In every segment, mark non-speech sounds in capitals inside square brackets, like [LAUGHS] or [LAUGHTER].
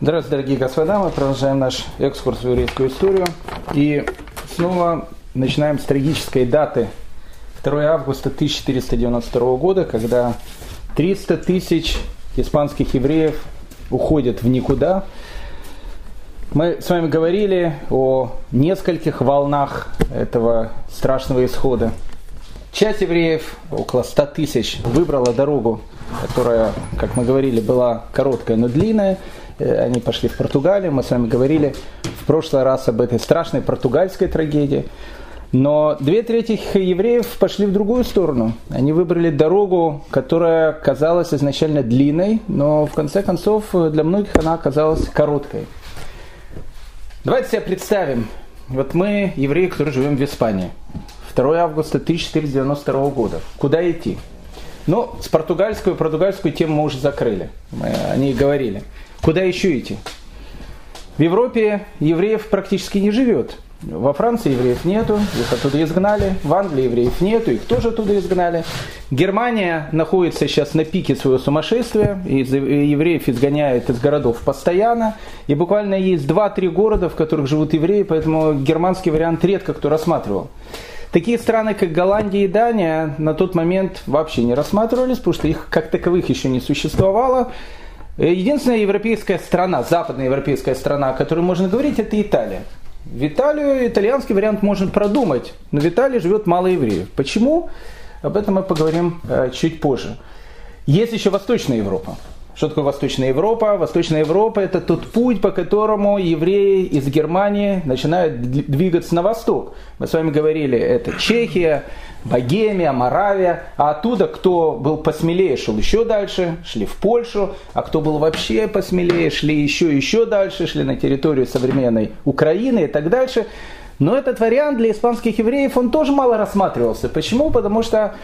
Здравствуйте, дорогие господа. Мы продолжаем наш экскурс в еврейскую историю. И снова начинаем с трагической даты 2 августа 1492 года, когда 300 тысяч испанских евреев уходят в никуда. Мы с вами говорили о нескольких волнах этого страшного исхода. Часть евреев, около 100 тысяч, выбрала дорогу, которая, как мы говорили, была короткая, но длинная – они пошли в Португалию. Мы с вами говорили в прошлый раз об этой страшной португальской трагедии. Но две трети евреев пошли в другую сторону. Они выбрали дорогу, которая казалась изначально длинной, но в конце концов для многих она оказалась короткой. Давайте себе представим, вот мы, евреи, которые живем в Испании, 2 августа 1492 года. Куда идти? Ну, с португальскую португальскую тему мы уже закрыли. Мы о ней говорили. Куда еще идти? В Европе евреев практически не живет. Во Франции евреев нету, их оттуда изгнали. В Англии евреев нету, их тоже оттуда изгнали. Германия находится сейчас на пике своего сумасшествия. И евреев изгоняют из городов постоянно. И буквально есть 2-3 города, в которых живут евреи, поэтому германский вариант редко кто рассматривал. Такие страны, как Голландия и Дания, на тот момент вообще не рассматривались, потому что их как таковых еще не существовало. Единственная европейская страна, западная европейская страна, о которой можно говорить, это Италия. В Италию итальянский вариант можно продумать, но в Италии живет мало евреев. Почему? Об этом мы поговорим э, чуть позже. Есть еще Восточная Европа. Что такое Восточная Европа? Восточная Европа – это тот путь, по которому евреи из Германии начинают двигаться на восток. Мы с вами говорили, это Чехия, Богемия, Моравия, а оттуда, кто был посмелее, шел еще дальше, шли в Польшу, а кто был вообще посмелее, шли еще еще дальше, шли на территорию современной Украины и так дальше. Но этот вариант для испанских евреев, он тоже мало рассматривался. Почему? Потому что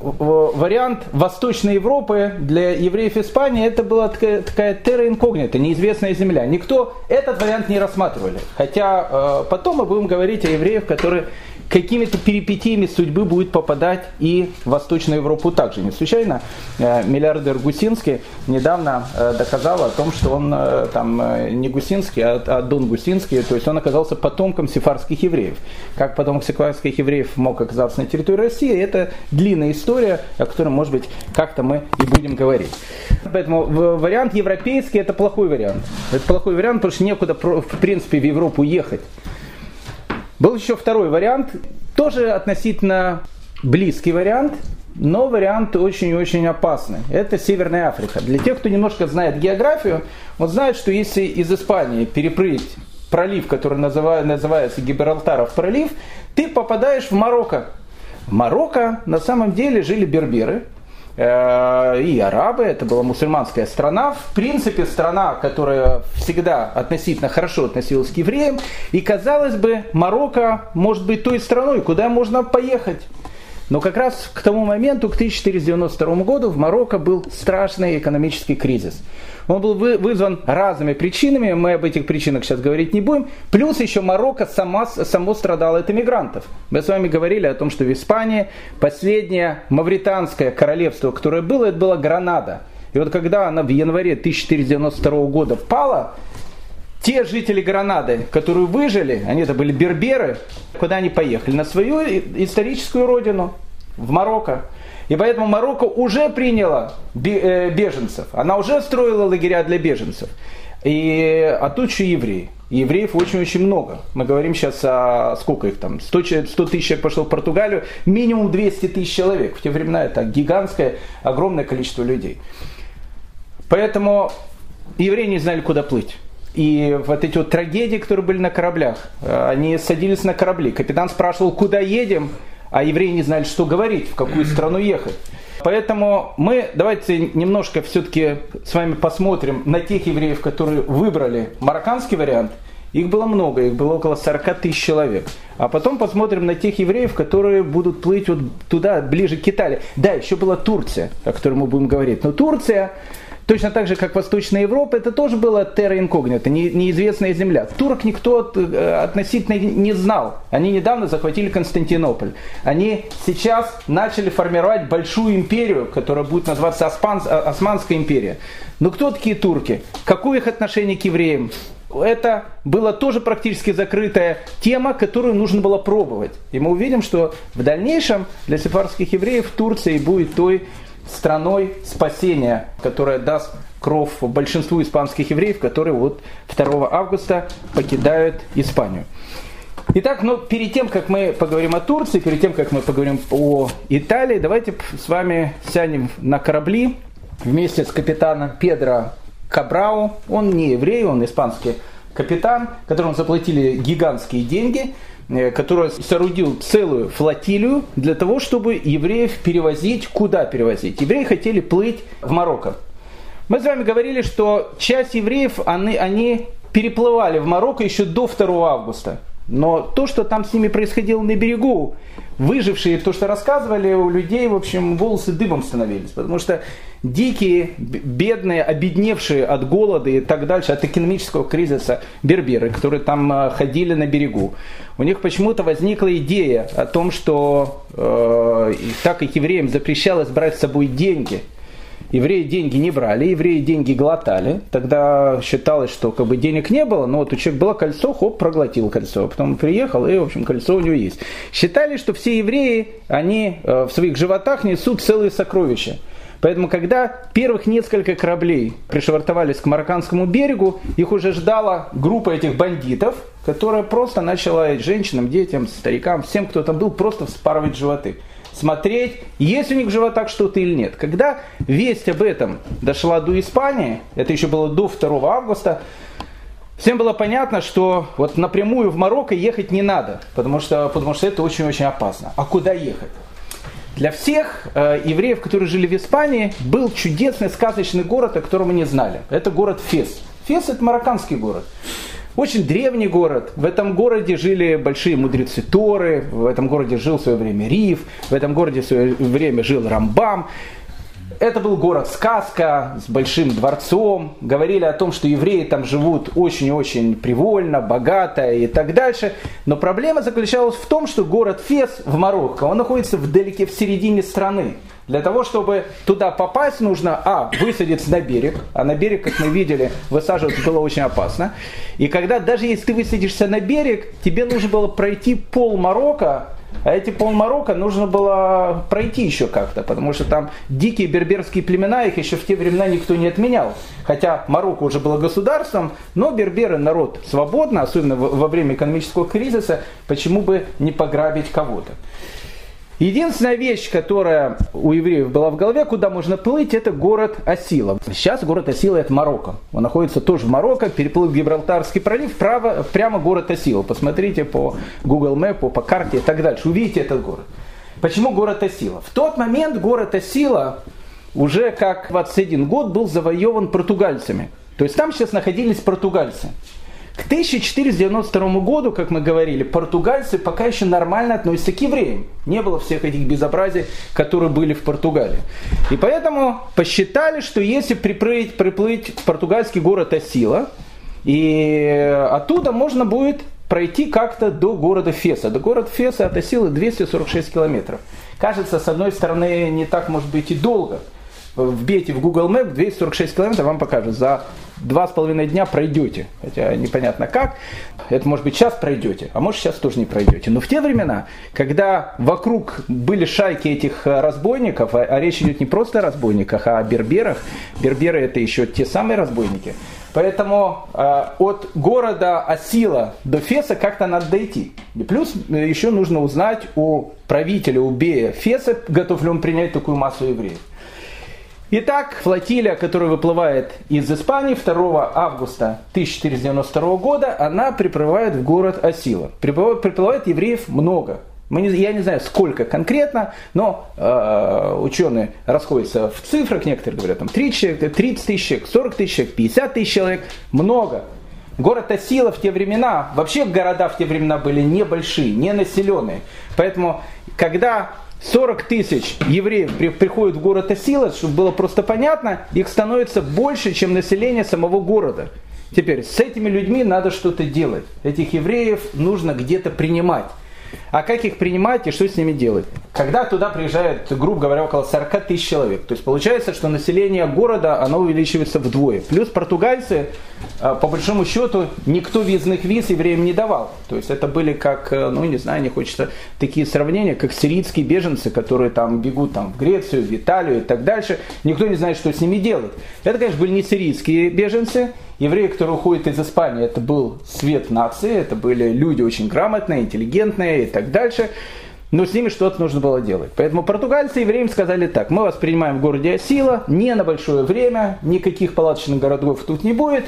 вариант Восточной Европы для евреев Испании это была такая, такая терра инкогнита, неизвестная земля. Никто этот вариант не рассматривали. Хотя э, потом мы будем говорить о евреях, которые какими-то перипетиями судьбы будет попадать и в Восточную Европу также. Не случайно э, миллиардер Гусинский недавно э, доказал о том, что он э, там не Гусинский, а, а Дон Гусинский, то есть он оказался потомком сефарских евреев. Как потомок сефарских евреев мог оказаться на территории России, это длинная история, о которой, может быть, как-то мы и будем говорить. Поэтому вариант европейский это плохой вариант. Это плохой вариант, потому что некуда в принципе в Европу ехать. Был еще второй вариант, тоже относительно близкий вариант, но вариант очень-очень опасный. Это Северная Африка. Для тех, кто немножко знает географию, он знает, что если из Испании переплыть пролив, который называется Гибралтаров пролив, ты попадаешь в Марокко. Марокко на самом деле жили берберы – Э, и арабы, это была мусульманская страна, в принципе страна, которая всегда относительно хорошо относилась к евреям, и казалось бы, Марокко может быть той страной, куда можно поехать. Но как раз к тому моменту, к 1492 году, в Марокко был страшный экономический кризис. Он был вызван разными причинами, мы об этих причинах сейчас говорить не будем. Плюс еще Марокко сама, само страдало от иммигрантов. Мы с вами говорили о том, что в Испании последнее мавританское королевство, которое было, это была Гранада. И вот когда она в январе 1492 года впала, те жители Гранады, которые выжили, они это были берберы, куда они поехали? На свою историческую родину, в Марокко. И поэтому Марокко уже приняла э, беженцев, она уже строила лагеря для беженцев. И, а тут еще евреи. Евреев очень-очень много. Мы говорим сейчас о сколько их там, 100, 100 тысяч человек пошло в Португалию, минимум 200 тысяч человек. В те времена это гигантское, огромное количество людей. Поэтому евреи не знали, куда плыть. И вот эти вот трагедии, которые были на кораблях, э, они садились на корабли. Капитан спрашивал, куда едем, а евреи не знали, что говорить, в какую страну ехать. Поэтому мы давайте немножко все-таки с вами посмотрим на тех евреев, которые выбрали марокканский вариант. Их было много, их было около 40 тысяч человек. А потом посмотрим на тех евреев, которые будут плыть вот туда, ближе к Италии. Да, еще была Турция, о которой мы будем говорить. Но Турция точно так же, как Восточная Европа, это тоже было терра инкогнито, не, неизвестная земля. Турок никто э, относительно не знал. Они недавно захватили Константинополь. Они сейчас начали формировать большую империю, которая будет называться Осман, Османская империя. Но кто такие турки? Какое их отношение к евреям? это была тоже практически закрытая тема, которую нужно было пробовать. И мы увидим, что в дальнейшем для сефарских евреев Турция будет той страной спасения, которая даст кров большинству испанских евреев, которые вот 2 августа покидают Испанию. Итак, ну, перед тем, как мы поговорим о Турции, перед тем, как мы поговорим о Италии, давайте с вами сядем на корабли вместе с капитаном Педро Кабрау. Он не еврей, он испанский капитан, которому заплатили гигантские деньги, который соорудил целую флотилию для того, чтобы евреев перевозить. Куда перевозить? Евреи хотели плыть в Марокко. Мы с вами говорили, что часть евреев, они, они переплывали в Марокко еще до 2 августа. Но то, что там с ними происходило на берегу, выжившие, то, что рассказывали, у людей, в общем, волосы дыбом становились. Потому что дикие, бедные, обедневшие от голода и так дальше, от экономического кризиса берберы, которые там э, ходили на берегу, у них почему-то возникла идея о том, что э, так как евреям запрещалось брать с собой деньги – евреи деньги не брали, евреи деньги глотали. Тогда считалось, что как бы денег не было, но вот у человека было кольцо, хоп, проглотил кольцо. Потом приехал, и, в общем, кольцо у него есть. Считали, что все евреи, они э, в своих животах несут целые сокровища. Поэтому, когда первых несколько кораблей пришвартовались к марокканскому берегу, их уже ждала группа этих бандитов, которая просто начала женщинам, детям, старикам, всем, кто там был, просто вспарывать животы смотреть, есть у них в животах что-то или нет. Когда весть об этом дошла до Испании, это еще было до 2 августа, всем было понятно, что вот напрямую в Марокко ехать не надо, потому что, потому что это очень-очень опасно. А куда ехать? Для всех э, евреев, которые жили в Испании, был чудесный сказочный город, о котором не знали. Это город Фес. Фес это марокканский город. Очень древний город. В этом городе жили большие мудрецы Торы, в этом городе жил в свое время Риф, в этом городе в свое время жил Рамбам. Это был город-сказка с большим дворцом. Говорили о том, что евреи там живут очень-очень привольно, богато и так дальше. Но проблема заключалась в том, что город Фес в Марокко, он находится вдалеке в середине страны. Для того, чтобы туда попасть, нужно, а, высадиться на берег, а на берег, как мы видели, высаживаться было очень опасно. И когда, даже если ты высадишься на берег, тебе нужно было пройти пол Марокко, а эти пол Марокко нужно было пройти еще как-то, потому что там дикие берберские племена, их еще в те времена никто не отменял. Хотя Марокко уже было государством, но берберы народ свободно, особенно во время экономического кризиса, почему бы не пограбить кого-то. Единственная вещь, которая у евреев была в голове, куда можно плыть, это город Асила. Сейчас город Асила это Марокко. Он находится тоже в Марокко, переплыл Гибралтарский пролив, право, прямо город Асила. Посмотрите по Google Map, по карте и так дальше. Увидите этот город. Почему город Асила? В тот момент город Асила уже как 21 год был завоеван португальцами. То есть там сейчас находились португальцы. К 1492 году, как мы говорили, португальцы пока еще нормально относятся к евреям. Не было всех этих безобразий, которые были в Португалии. И поэтому посчитали, что если приплыть, приплыть в португальский город Асила, и оттуда можно будет пройти как-то до города Феса. До города Феса от Асилы 246 километров. Кажется, с одной стороны, не так может быть и долго. Вбейте в Google Map 246 километров, вам покажет. За два с половиной дня пройдете. Хотя непонятно как. Это может быть сейчас пройдете, а может сейчас тоже не пройдете. Но в те времена, когда вокруг были шайки этих э, разбойников, а, а речь идет не просто о разбойниках, а о берберах. Берберы это еще те самые разбойники. Поэтому э, от города Асила до Феса как-то надо дойти. И плюс э, еще нужно узнать у правителя, у Бея Феса, готов ли он принять такую массу евреев. Итак, флотилия, которая выплывает из Испании 2 августа 1492 года, она приплывает в город Асила. Приплывает, приплывает евреев много. Мы не, я не знаю, сколько конкретно, но э, ученые расходятся в цифрах. Некоторые говорят, там 30 человек, 30 тысяч человек, 40 тысяч человек, 50 тысяч человек. Много. Город Асила в те времена, вообще города в те времена были небольшие, не населенные. Поэтому, когда 40 тысяч евреев при, приходят в город Асила, чтобы было просто понятно, их становится больше, чем население самого города. Теперь с этими людьми надо что-то делать. Этих евреев нужно где-то принимать. А как их принимать и что с ними делать? Когда туда приезжает, грубо говоря, около 40 тысяч человек. То есть получается, что население города, оно увеличивается вдвое. Плюс португальцы, а, по большому счету, никто визных виз евреям не давал. То есть это были как, э, ну не знаю, не хочется такие сравнения, как сирийские беженцы, которые там бегут там, в Грецию, в Италию и так дальше. Никто не знает, что с ними делать. Это, конечно, были не сирийские беженцы, евреи, которые уходят из Испании, это был свет нации, это были люди очень грамотные, интеллигентные и так дальше. Но с ними что-то нужно было делать. Поэтому португальцы евреям сказали так, мы вас принимаем в городе Асила, не на большое время, никаких палаточных городов тут не будет,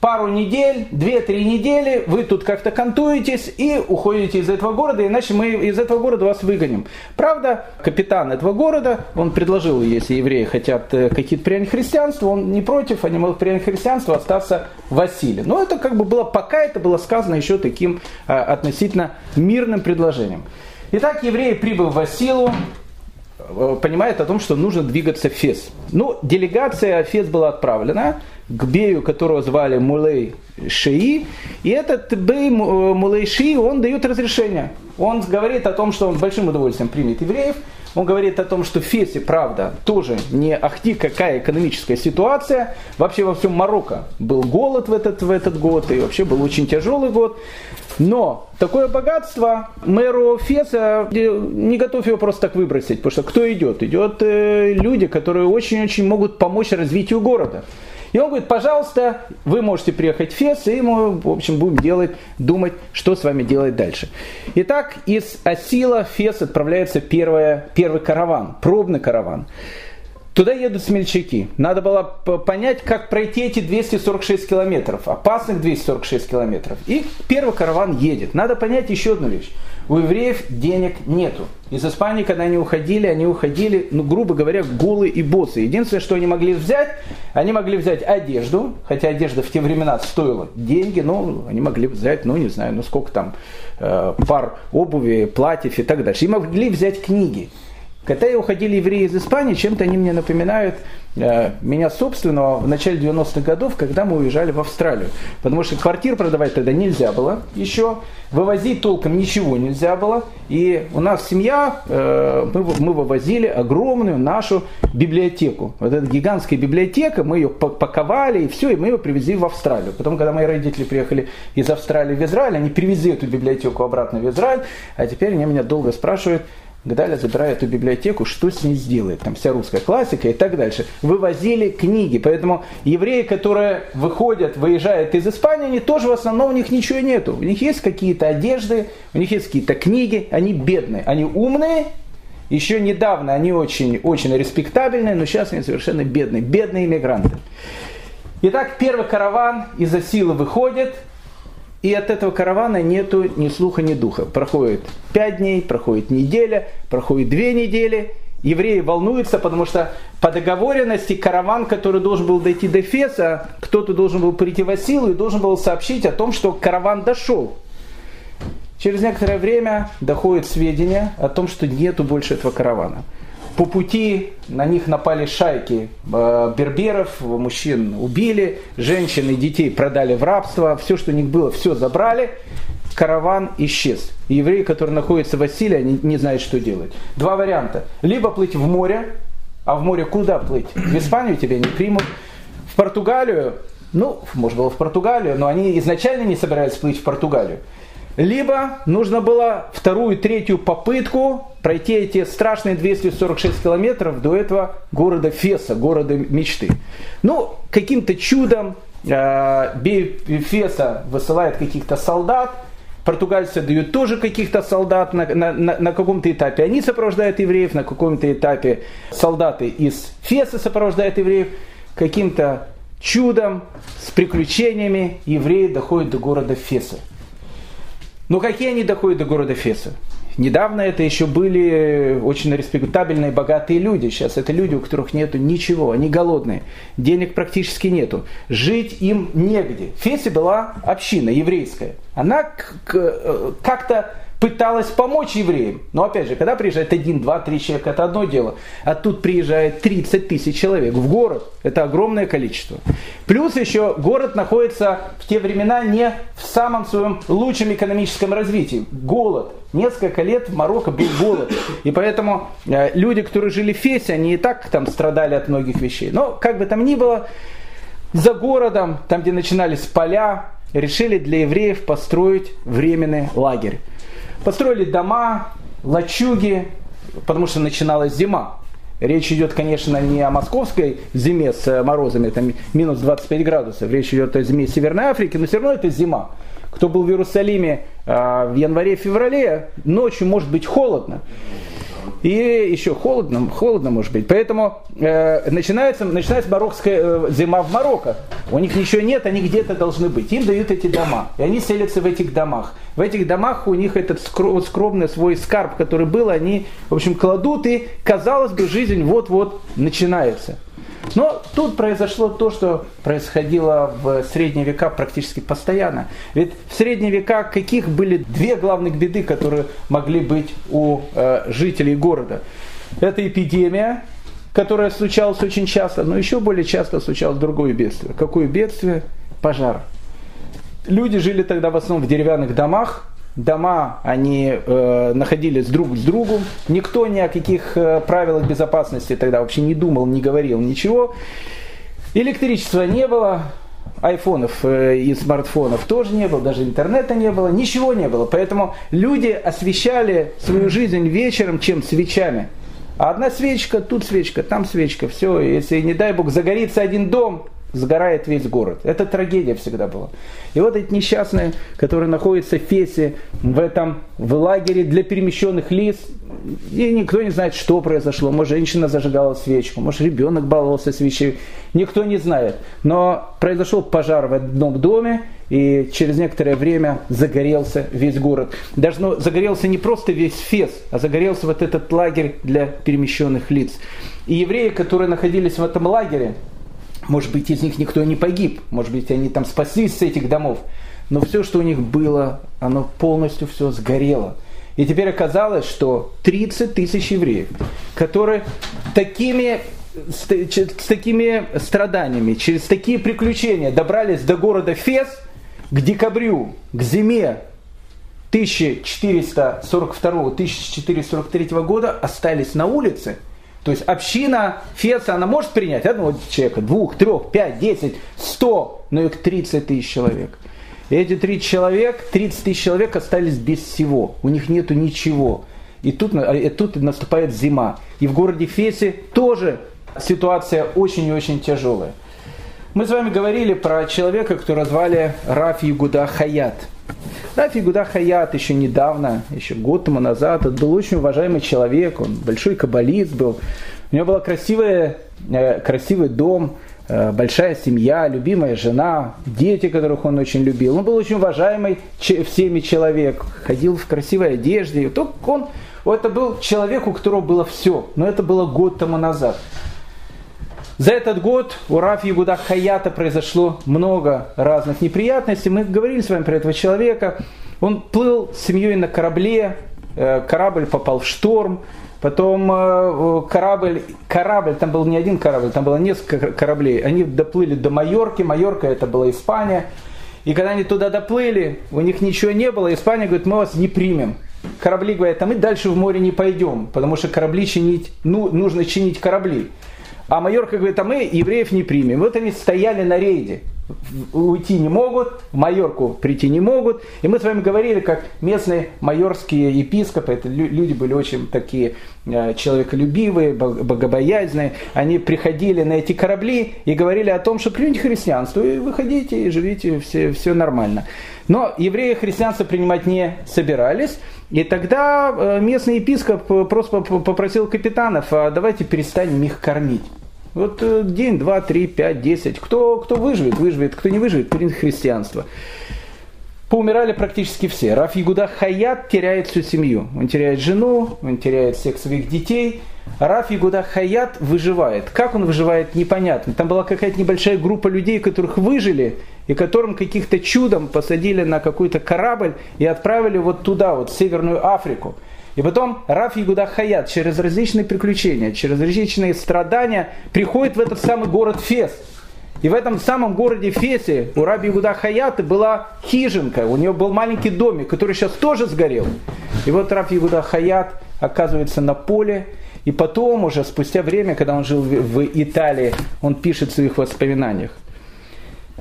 пару недель, две-три недели, вы тут как-то кантуетесь и уходите из этого города, иначе мы из этого города вас выгоним. Правда, капитан этого города, он предложил, если евреи хотят э, какие-то принять христианство, он не против, они могут принять христианство, остаться в Василии. Но это как бы было, пока это было сказано еще таким а, относительно мирным предложением. Итак, евреи, прибыв в Василу, понимает о том, что нужно двигаться в Фес. Ну, делегация в Фес была отправлена к Бею, которого звали Мулей Шии, и этот Бей э, Мулей Шии, он дает разрешение. Он говорит о том, что он большим удовольствием примет евреев, он говорит о том, что в Фесе, правда, тоже не ахти какая экономическая ситуация. Вообще во всем Марокко был голод в этот, в этот год, и вообще был очень тяжелый год. Но такое богатство мэру Феса не готов его просто так выбросить, потому что кто идет? Идет э, люди, которые очень-очень могут помочь развитию города. И он говорит, пожалуйста, вы можете приехать в Фес, и мы, в общем, будем делать, думать, что с вами делать дальше. Итак, из Асила в Фес отправляется первое, первый караван, пробный караван. Туда едут смельчаки. Надо было понять, как пройти эти 246 километров, опасных 246 километров. И первый караван едет. Надо понять еще одну вещь. У евреев денег нету. Из Испании, когда они уходили, они уходили, ну, грубо говоря, голые и босы. Единственное, что они могли взять, они могли взять одежду, хотя одежда в те времена стоила деньги, но они могли взять, ну, не знаю, ну, сколько там, э, пар обуви, платьев и так дальше. И могли взять книги. Когда уходили евреи из Испании, чем-то они мне напоминают э, меня собственного в начале 90-х годов, когда мы уезжали в Австралию. Потому что квартир продавать тогда нельзя было еще, вывозить толком ничего нельзя было. И у нас семья, э, мы, мы вывозили огромную нашу библиотеку. Вот эта гигантская библиотека, мы ее паковали и все, и мы ее привезли в Австралию. Потом, когда мои родители приехали из Австралии в Израиль, они привезли эту библиотеку обратно в Израиль, а теперь они меня долго спрашивают, Гадаля забирает эту библиотеку, что с ней сделает? Там вся русская классика и так дальше. Вывозили книги. Поэтому евреи, которые выходят, выезжают из Испании, они тоже в основном у них ничего нету. У них есть какие-то одежды, у них есть какие-то книги, они бедные. Они умные, еще недавно они очень, очень респектабельные, но сейчас они совершенно бедные. Бедные иммигранты. Итак, первый караван из-за силы выходит, и от этого каравана нету ни слуха, ни духа. Проходит пять дней, проходит неделя, проходит две недели. Евреи волнуются, потому что по договоренности караван, который должен был дойти до Феса, кто-то должен был прийти в Асилу и должен был сообщить о том, что караван дошел. Через некоторое время доходит сведения о том, что нету больше этого каравана. По пути на них напали шайки э, берберов, мужчин убили, женщин и детей продали в рабство, все, что у них было, все забрали, караван исчез. евреи, которые находятся в Василии, они не знают, что делать. Два варианта. Либо плыть в море, а в море куда плыть? В Испанию тебя не примут. В Португалию, ну, может было в Португалию, но они изначально не собирались плыть в Португалию. Либо нужно было вторую, третью попытку пройти эти страшные 246 километров до этого города Феса, города мечты. Ну, каким-то чудом э, Феса высылает каких-то солдат, португальцы дают тоже каких-то солдат на, на, на, на каком-то этапе. Они сопровождают евреев, на каком-то этапе солдаты из Феса сопровождают евреев. Каким-то чудом, с приключениями евреи доходят до города Феса. Но какие они доходят до города Феса? Недавно это еще были очень респектабельные, богатые люди. Сейчас это люди, у которых нету ничего, они голодные, денег практически нету. Жить им негде. В Фесе была община еврейская. Она э, как-то пыталась помочь евреям. Но опять же, когда приезжает один, два, три человека, это одно дело. А тут приезжает 30 тысяч человек в город. Это огромное количество. Плюс еще город находится в те времена не в самом своем лучшем экономическом развитии. Голод. Несколько лет в Марокко был голод. И поэтому э, люди, которые жили в Фесе, они и так там страдали от многих вещей. Но как бы там ни было, за городом, там где начинались поля, решили для евреев построить временный лагерь. Построили дома, лачуги, потому что начиналась зима. Речь идет, конечно, не о московской зиме с морозами, там минус 25 градусов. Речь идет о зиме Северной Африки, но все равно это зима. Кто был в Иерусалиме э, в январе-феврале, ночью может быть холодно. И еще холодно, холодно может быть. Поэтому э, начинается, начинается марокская э, зима в Марокко. У них ничего нет, они где-то должны быть. Им дают эти дома. И они селятся в этих домах. В этих домах у них этот скромный свой скарб, который был, они, в общем, кладут. И, казалось бы, жизнь вот-вот начинается. Но тут произошло то, что происходило в средние века практически постоянно. Ведь в средние века каких были две главных беды, которые могли быть у э, жителей города? Это эпидемия, которая случалась очень часто, но еще более часто случалось другое бедствие. Какое бедствие? Пожар. Люди жили тогда в основном в деревянных домах, дома, они э, находились друг с другом, никто ни о каких э, правилах безопасности тогда вообще не думал, не говорил ничего. Электричества не было, айфонов э, и смартфонов тоже не было, даже интернета не было, ничего не было. Поэтому люди освещали свою жизнь вечером, чем свечами. А одна свечка, тут свечка, там свечка, все. Если, не дай бог, загорится один дом, сгорает весь город. Это трагедия всегда была. И вот эти несчастные, которые находятся в Фесе, в этом, в лагере для перемещенных лиц, и никто не знает, что произошло. Может, женщина зажигала свечку, может, ребенок баловался свечей. Никто не знает. Но произошел пожар в одном доме, и через некоторое время загорелся весь город. Даже ну, загорелся не просто весь Фес, а загорелся вот этот лагерь для перемещенных лиц. И евреи, которые находились в этом лагере, может быть, из них никто не погиб, может быть, они там спаслись с этих домов. Но все, что у них было, оно полностью все сгорело. И теперь оказалось, что 30 тысяч евреев, которые такими, с, с такими страданиями, через такие приключения добрались до города Фес к декабрю, к зиме 1442-1443 года, остались на улице – то есть община Феса, она может принять одного человека, двух, трех, пять, десять, сто, но их 30 тысяч человек. И эти 30 человек, 30 тысяч человек остались без всего. У них нету ничего. И тут, и тут наступает зима. И в городе Фесе тоже ситуация очень и очень тяжелая. Мы с вами говорили про человека, которого звали Раф Ягуда Хаят. Раф Ягуда Хаят еще недавно, еще год тому назад, это был очень уважаемый человек, он большой каббалист был. У него был красивый, э, красивый дом, э, большая семья, любимая жена, дети, которых он очень любил. Он был очень уважаемый всеми человек, ходил в красивой одежде. Только он, это был человек, у которого было все, но это было год тому назад. За этот год у Раф Ягуда Хаята произошло много разных неприятностей. Мы говорили с вами про этого человека. Он плыл с семьей на корабле, э, корабль попал в шторм, Потом э, корабль, корабль, там был не один корабль, там было несколько кораблей. Они доплыли до Майорки, Майорка это была Испания. И когда они туда доплыли, у них ничего не было, Испания говорит, мы вас не примем. Корабли говорят, а мы дальше в море не пойдем, потому что корабли чинить, ну, нужно чинить корабли. А Майорка говорит, а мы евреев не примем. Вот они стояли на рейде. Уйти не могут, в Майорку прийти не могут. И мы с вами говорили, как местные майорские епископы, это люди были очень такие э, человеколюбивые, богобоязненные. Они приходили на эти корабли и говорили о том, что примите христианство, и выходите, и живите, все, все нормально. Но евреи христианство принимать не собирались. И тогда э, местный епископ просто попросил капитанов, а давайте перестанем их кормить. Вот э, день, два, три, пять, десять. Кто, кто выживет, выживет, кто не выживет, принят христианство. Поумирали практически все. Раф Ягуда Хаят теряет всю семью. Он теряет жену, он теряет всех своих детей. Раф Ягуда Хаят выживает. Как он выживает, непонятно. Там была какая-то небольшая группа людей, которых выжили, и которым каких-то чудом посадили на какой-то корабль и отправили вот туда, вот в Северную Африку. И потом Раф Ягуда Хаят через различные приключения, через различные страдания приходит в этот самый город Фес. И в этом самом городе Фесе у Раби Ягуда Хаяты была хижинка, у него был маленький домик, который сейчас тоже сгорел. И вот Раф Ягуда Хаят оказывается на поле, и потом уже, спустя время, когда он жил в Италии, он пишет в своих воспоминаниях.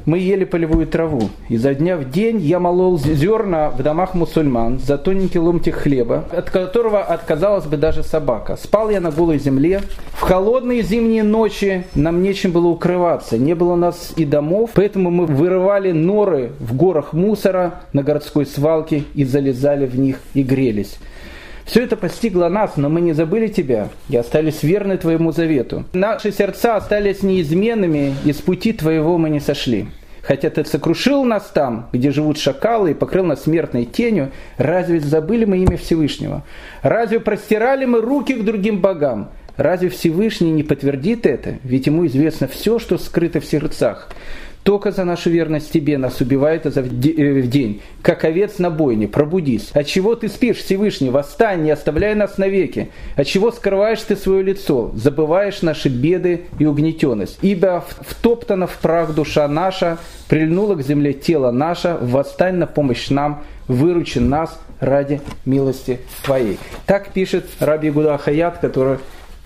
Мы ели полевую траву. и за дня в день я молол зерна в домах мусульман за тоненький ломтик хлеба, от которого отказалась бы даже собака. Спал я на голой земле. В холодные зимние ночи нам нечем было укрываться. Не было у нас и домов, поэтому мы вырывали норы в горах мусора на городской свалке и залезали в них и грелись. Все это постигло нас, но мы не забыли Тебя и остались верны Твоему завету. Наши сердца остались неизменными, и с пути Твоего мы не сошли. Хотя Ты сокрушил нас там, где живут шакалы, и покрыл нас смертной тенью, разве забыли мы имя Всевышнего? Разве простирали мы руки к другим богам? Разве Всевышний не подтвердит это? Ведь ему известно все, что скрыто в сердцах. Только за нашу верность тебе нас убивают э, в день, как овец на бойне. Пробудись. От чего ты спишь, Всевышний? Восстань, не оставляй нас навеки. От чего скрываешь ты свое лицо? Забываешь наши беды и угнетенность. Ибо втоптана в прах душа наша, прильнула к земле тело наше. Восстань на помощь нам, выручи нас ради милости Твоей. Так пишет Раби Гуда Хаят, который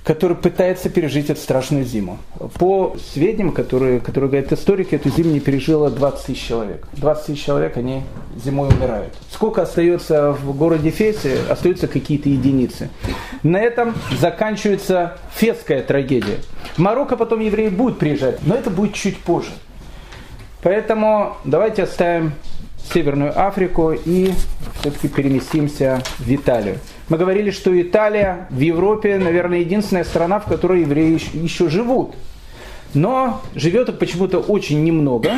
который пытается пережить эту страшную зиму. По сведениям, которые, которые говорят историки, эту зиму не пережило 20 тысяч человек. 20 тысяч человек, они зимой умирают. Сколько остается в городе Фесе? Остаются какие-то единицы. На этом заканчивается фесская трагедия. В Марокко потом евреи будут приезжать, но это будет чуть позже. Поэтому давайте оставим Северную Африку и все-таки переместимся в Италию. Мы говорили, что Италия в Европе, наверное, единственная страна, в которой евреи еще живут. Но живет их почему-то очень немного.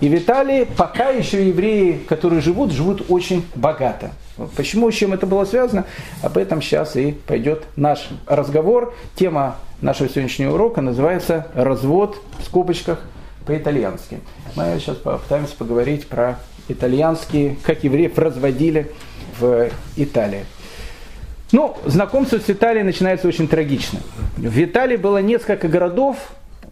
И в Италии пока еще евреи, которые живут, живут очень богато. Почему, с чем это было связано, об этом сейчас и пойдет наш разговор. Тема нашего сегодняшнего урока называется «Развод» в скобочках по-итальянски. Мы сейчас попытаемся поговорить про итальянские, как евреев разводили в Италии. Ну, знакомство с Италией начинается очень трагично. В Италии было несколько городов,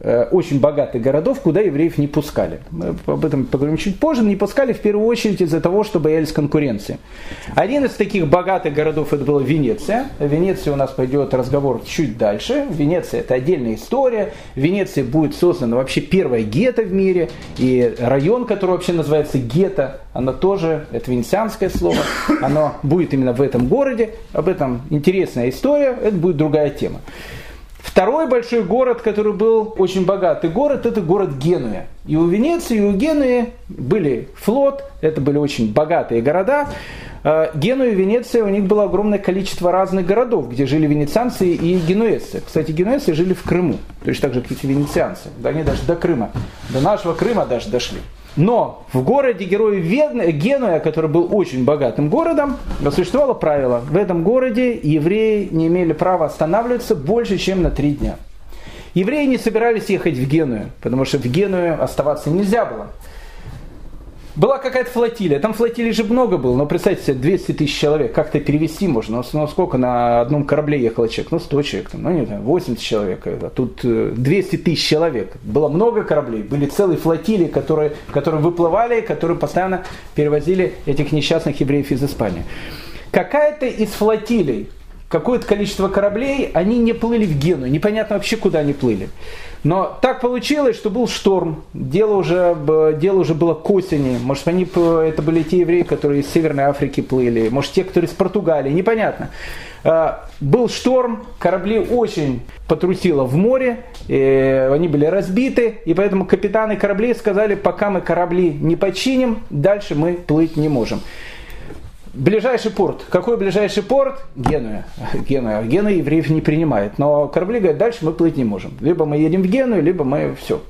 очень богатых городов, куда евреев не пускали. Мы об этом поговорим чуть позже. Не пускали в первую очередь из-за того, что боялись конкуренции. Один из таких богатых городов это была Венеция. В Венеции у нас пойдет разговор чуть дальше. Венеция это отдельная история. В Венеции будет создана вообще первая гетто в мире. И район, который вообще называется гетто, оно тоже, это венецианское слово, оно будет именно в этом городе. Об этом интересная история, это будет другая тема. Второй большой город, который был очень богатый город, это город Генуя. И у Венеции, и у Генуи были флот, это были очень богатые города. Э, Генуя и Венеция, у них было огромное количество разных городов, где жили венецианцы и генуэзцы. Кстати, генуэзцы жили в Крыму, точно так же, как и венецианцы. Да, они даже до Крыма, до нашего Крыма даже дошли. Но в городе героя Генуя, который был очень богатым городом, существовало правило. В этом городе евреи не имели права останавливаться больше, чем на три дня. Евреи не собирались ехать в Геную, потому что в Геную оставаться нельзя было. Была какая-то флотилия, там флотилий же много было, но представьте себе, 200 тысяч человек, как-то перевести можно, ну сколько на одном корабле ехало человек, ну 100 человек, ну не знаю, 80 человек, а тут 200 э, тысяч человек, было много кораблей, были целые флотилии, которые, которые выплывали, которые постоянно перевозили этих несчастных евреев из Испании. Какая-то из флотилий, какое-то количество кораблей, они не плыли в Гену, непонятно вообще куда они плыли. Но так получилось, что был шторм, дело уже, дело уже было к осени. Может, они, это были те евреи, которые из Северной Африки плыли, может, те, которые из Португалии, непонятно. А, был шторм, корабли очень потрусило в море, они были разбиты, и поэтому капитаны кораблей сказали, пока мы корабли не починим, дальше мы плыть не можем. Ближайший порт. Какой ближайший порт? Генуя. Генуя. Генуя евреев не принимает. Но корабли говорят, дальше мы плыть не можем. Либо мы едем в Геную, либо мы все.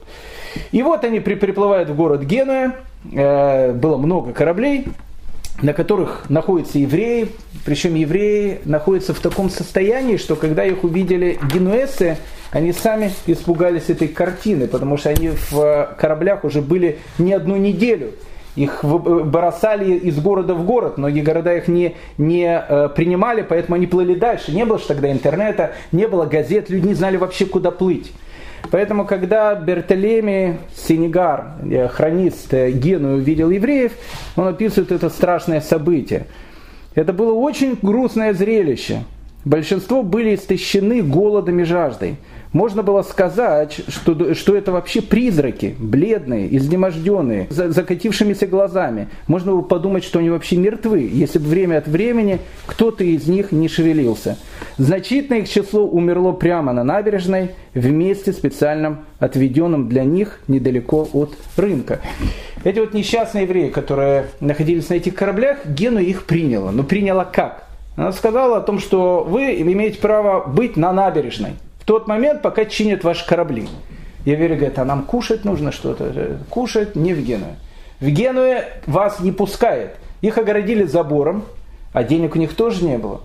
И вот они при, приплывают в город Генуя. Э, было много кораблей. на которых находятся евреи, причем евреи находятся в таком состоянии, что когда их увидели генуэзцы, они сами испугались этой картины, потому что они в кораблях уже были не одну неделю. Их бросали из города в город, многие города их не, не э, принимали, поэтому они плыли дальше. Не было же тогда интернета, не было газет, люди не знали вообще, куда плыть. Поэтому, когда Бертолеми Сенегар, э, хронист э, Гену, увидел евреев, он описывает это страшное событие. Это было очень грустное зрелище. Большинство были истощены голодом и жаждой. Можно было сказать, что, что это вообще призраки, бледные, изнеможденные, за, закатившимися глазами. Можно было подумать, что они вообще мертвы, если бы время от времени кто-то из них не шевелился. Значительное их число умерло прямо на набережной, в месте специальном, отведенном для них недалеко от рынка. Эти вот несчастные евреи, которые находились на этих кораблях, Гену их приняла. Но приняла как? Она сказала о том, что вы имеете право быть на набережной тот момент, пока чинят ваши корабли. Я верю, говорит, а нам кушать нужно что-то. Кушать не в Генуе. В Генуе вас не пускает. Их огородили забором, а денег у них тоже не было.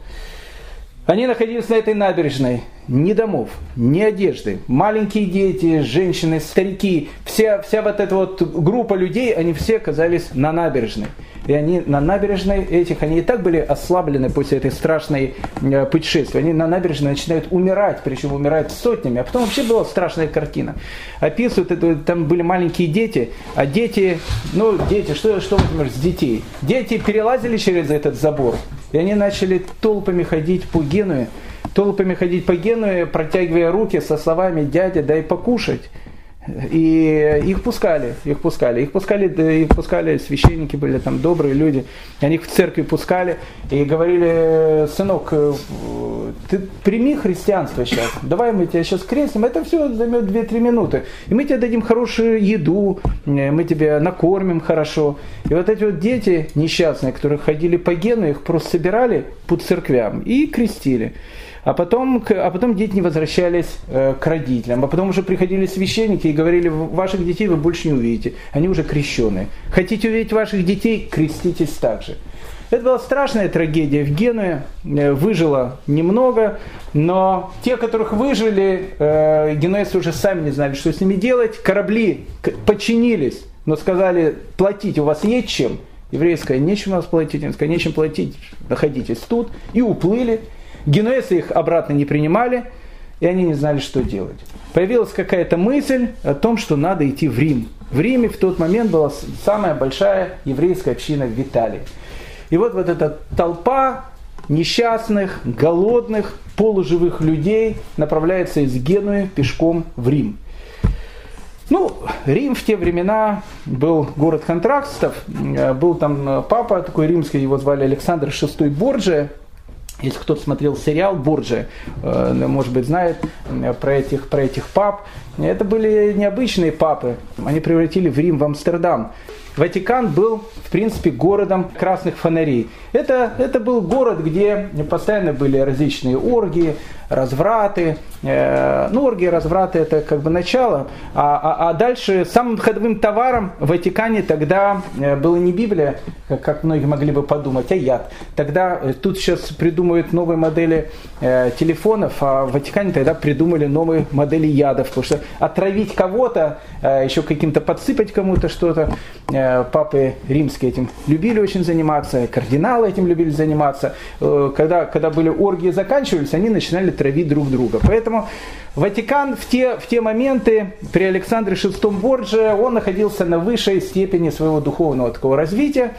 Они находились на этой набережной. Ни домов, ни одежды. Маленькие дети, женщины, старики. Вся, вся вот эта вот группа людей, они все оказались на набережной и они на набережной этих, они и так были ослаблены после этой страшной э, путешествия. Они на набережной начинают умирать, причем умирают сотнями. А потом вообще была страшная картина. Описывают, это, там были маленькие дети, а дети, ну, дети, что, что например, с детей? Дети перелазили через этот забор, и они начали толпами ходить по Генуе, толпами ходить по Генуе, протягивая руки со словами «дядя, дай покушать». И их пускали, их пускали, их пускали, их пускали, священники были там добрые люди, они их в церкви пускали и говорили, сынок, э, ты прими христианство сейчас, давай мы тебя сейчас крестим, это все займет 2-3 минуты, и мы тебе дадим хорошую еду, э, мы тебя накормим хорошо. И вот эти вот дети несчастные, которые ходили по гену, их просто собирали по церквям и крестили. А потом, а потом дети не возвращались э, к родителям. А потом уже приходили священники и говорили, ваших детей вы больше не увидите. Они уже крещенные. Хотите увидеть ваших детей? Креститесь также. Это была страшная трагедия в Генуе. Э, выжило немного, но те, которых выжили, э, генуэзцы уже сами не знали, что с ними делать. Корабли подчинились, но сказали, платить у вас есть чем. Евреи нечем у вас платить. Они нечем платить, находитесь тут. И уплыли. Генуэзцы их обратно не принимали, и они не знали, что делать. Появилась какая-то мысль о том, что надо идти в Рим. В Риме в тот момент была самая большая еврейская община в Италии. И вот, вот эта толпа несчастных, голодных, полуживых людей направляется из Генуи пешком в Рим. Ну, Рим в те времена был город контрактов, был там папа такой римский, его звали Александр VI Борджия, если кто-то смотрел сериал Борджи, э, может быть, знает э, про этих, про этих пап. Это были необычные папы. Они превратили в Рим в Амстердам. Ватикан был, в принципе, городом красных фонарей. Это, это был город, где постоянно были различные оргии, развраты. Э, ну, оргии, развраты это как бы начало. А, а, а дальше самым ходовым товаром в Ватикане тогда э, была не Библия, как, многие могли бы подумать, а яд. Тогда э, тут сейчас придумывают новые модели телефонов, а в Ватикане тогда придумали новые модели ядов. Потому что отравить кого-то, еще каким-то подсыпать кому-то что-то, папы римские этим любили очень заниматься, кардиналы этим любили заниматься. Э, когда, когда были оргии заканчивались, они начинали травить друг друга. Поэтому Ватикан в те, в те моменты при Александре VI Борджи, он находился на высшей степени своего духовного такого развития,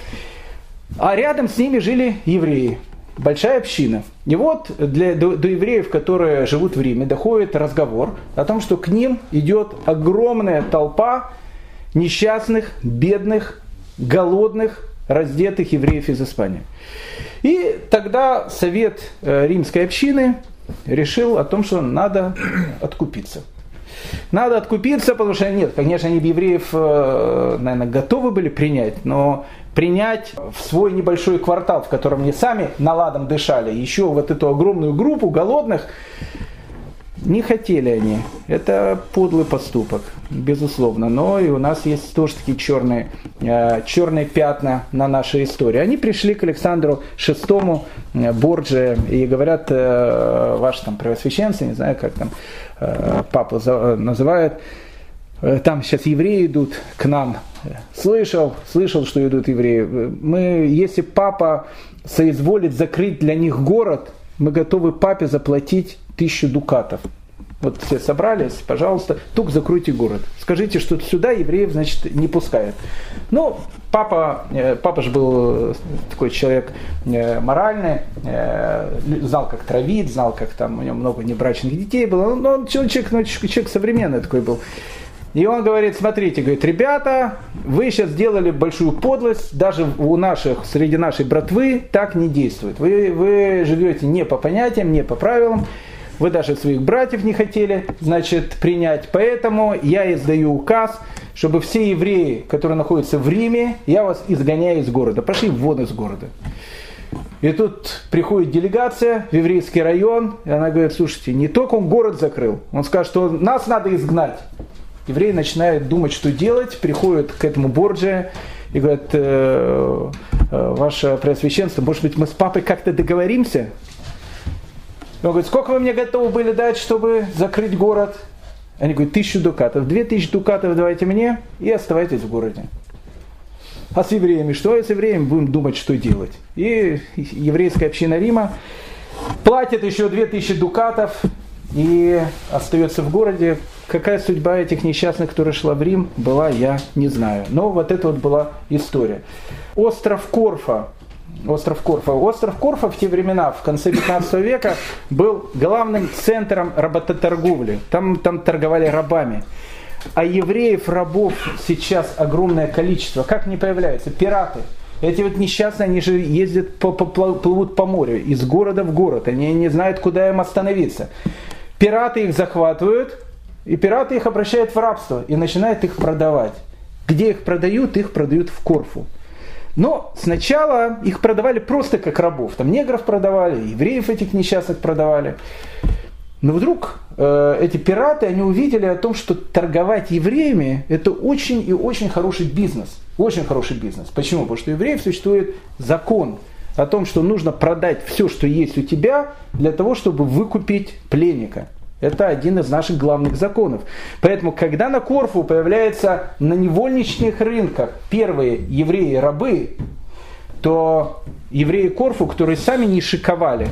а рядом с ними жили евреи большая община. И вот для, до, до евреев, которые живут в Риме, доходит разговор о том, что к ним идет огромная толпа несчастных, бедных, голодных, раздетых евреев из Испании. И тогда совет э, римской общины решил о том, что надо откупиться. Надо откупиться, потому что нет, конечно, они евреев, э, наверное, готовы были принять, но принять в свой небольшой квартал, в котором они сами наладом дышали, еще вот эту огромную группу голодных, Не хотели они. Это подлый поступок, безусловно. Но и у нас есть тоже такие черные, э, черные пятна на нашей истории. Они пришли к Александру VI э, Борджи и говорят, э, ваш там превосвященство, не знаю, как там папа называет, там сейчас евреи идут к нам. Слышал, слышал, что идут евреи. Мы, если папа соизволит закрыть для них город, мы готовы папе заплатить тысячу дукатов. Вот все собрались, пожалуйста, тук закройте город. Скажите, что сюда евреев, значит, не пускают. Ну, папа, э, папа же был такой человек э, моральный, э, знал, как травить, знал, как там у него много небрачных детей было. Но он человек, ну, человек современный такой был. И он говорит, смотрите, говорит, ребята, вы сейчас сделали большую подлость, даже у наших, среди нашей братвы так не действует. Вы, вы живете не по понятиям, не по правилам вы даже своих братьев не хотели, значит, принять. Поэтому я издаю указ, чтобы все евреи, которые находятся в Риме, я вас изгоняю из города. Пошли вон из города. И тут приходит делегация в еврейский район, и она говорит, слушайте, не только он город закрыл, он скажет, что нас надо изгнать. Евреи начинают думать, что делать, приходят к этому Борджи и говорят, э, э, ваше Преосвященство, может быть, мы с папой как-то договоримся? Он говорит, сколько вы мне готовы были дать, чтобы закрыть город? Они говорят, тысячу дукатов. Две тысячи дукатов давайте мне и оставайтесь в городе. А с евреями что? А с евреями будем думать, что делать. И еврейская община Рима платит еще две тысячи дукатов и остается в городе. Какая судьба этих несчастных, которые шла в Рим, была, я не знаю. Но вот это вот была история. Остров Корфа остров Корфа. Остров Корфа в те времена, в конце 15 века, был главным центром работоторговли. Там, там торговали рабами. А евреев, рабов сейчас огромное количество. Как не появляются? Пираты. Эти вот несчастные, они же ездят, по, по, плывут по морю, из города в город. Они не знают, куда им остановиться. Пираты их захватывают, и пираты их обращают в рабство и начинают их продавать. Где их продают? Их продают в Корфу. Но сначала их продавали просто как рабов. Там негров продавали, евреев этих несчастных продавали. Но вдруг э, эти пираты, они увидели о том, что торговать евреями – это очень и очень хороший бизнес. Очень хороший бизнес. Почему? Потому что у евреев существует закон о том, что нужно продать все, что есть у тебя, для того, чтобы выкупить пленника. Это один из наших главных законов. Поэтому, когда на Корфу появляются на невольничных рынках первые евреи-рабы, то евреи Корфу, которые сами не шиковали,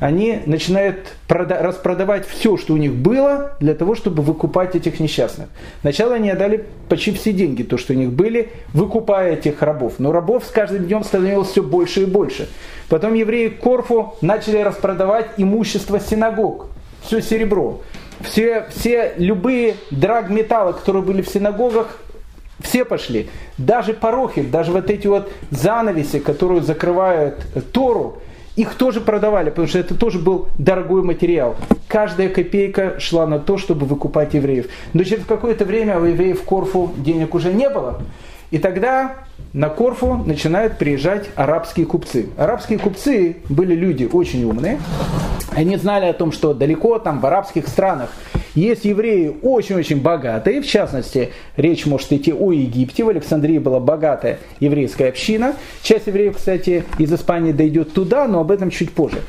они начинают распродавать все, что у них было, для того, чтобы выкупать этих несчастных. Сначала они отдали почти все деньги, то, что у них были, выкупая этих рабов. Но рабов с каждым днем становилось все больше и больше. Потом евреи Корфу начали распродавать имущество синагог все серебро. Все, все любые драгметаллы, которые были в синагогах, все пошли. Даже порохи, даже вот эти вот занавеси, которые закрывают Тору, их тоже продавали, потому что это тоже был дорогой материал. Каждая копейка шла на то, чтобы выкупать евреев. Но через какое-то время у евреев в Корфу денег уже не было. И тогда на Корфу начинают приезжать арабские купцы. Арабские купцы были люди очень умные. Они знали о том, что далеко там в арабских странах есть евреи очень-очень богатые. В частности, речь может идти о Египте. В Александрии была богатая еврейская община. Часть евреев, кстати, из Испании дойдет туда, но об этом чуть позже.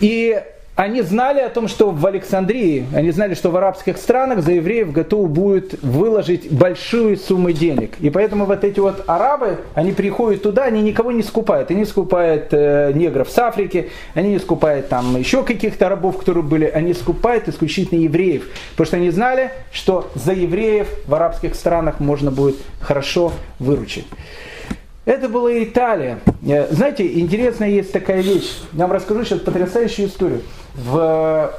И они знали о том, что в Александрии, они знали, что в арабских странах за евреев готовы будет выложить большую сумму денег. И поэтому вот эти вот арабы, они приходят туда, они никого не скупают. Они скупают э, негров с Африки, они не скупают там еще каких-то рабов, которые были, они скупают исключительно евреев. Потому что они знали, что за евреев в арабских странах можно будет хорошо выручить. Это была Италия. Э, знаете, интересная есть такая вещь. Я вам расскажу сейчас потрясающую историю в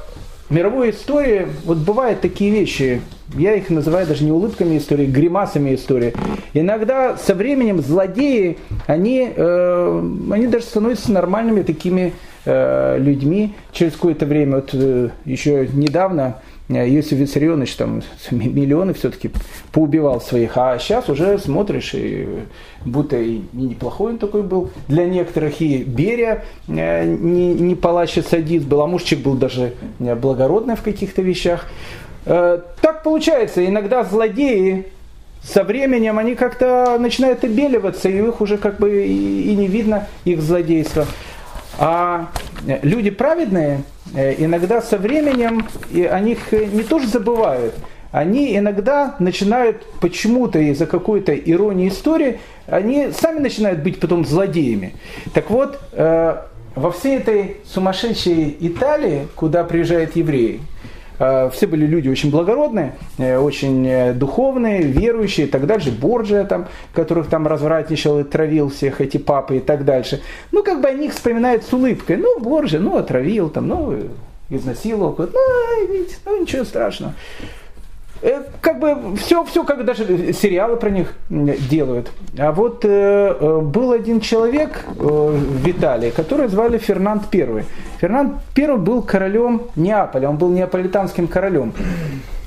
мировой истории вот бывают такие вещи, я их называю даже не улыбками истории, гримасами истории. Иногда со временем злодеи, они, э, они даже становятся нормальными такими э, людьми через какое-то время. Вот э, еще недавно Иосиф Виссарионович там миллионы все-таки поубивал своих, а сейчас уже смотришь, и будто и неплохой он такой был для некоторых, и Берия не, не палаще садист был, а мужчик был даже благородный в каких-то вещах. Так получается, иногда злодеи со временем они как-то начинают обеливаться, и их уже как бы и, не видно их злодейства. А люди праведные э, иногда со временем и о них не тоже забывают, они иногда начинают почему-то из-за какой-то иронии истории, они сами начинают быть потом злодеями. Так вот, э, во всей этой сумасшедшей Италии, куда приезжают евреи, Э, все были люди очень благородные, э, очень э, духовные, верующие и так дальше. Борджия, там, которых там развратничал и травил всех эти папы и так дальше. Ну, как бы они их вспоминают с улыбкой. Ну, Борджия, ну, отравил, там, ну, изнасиловал. Ну, ну, ничего страшного. Э, как бы все, все как даже сериалы про них делают. А вот э, э, был один человек э, в который звали Фернанд I. Фернанд I был королем Неаполя, он был неаполитанским королем.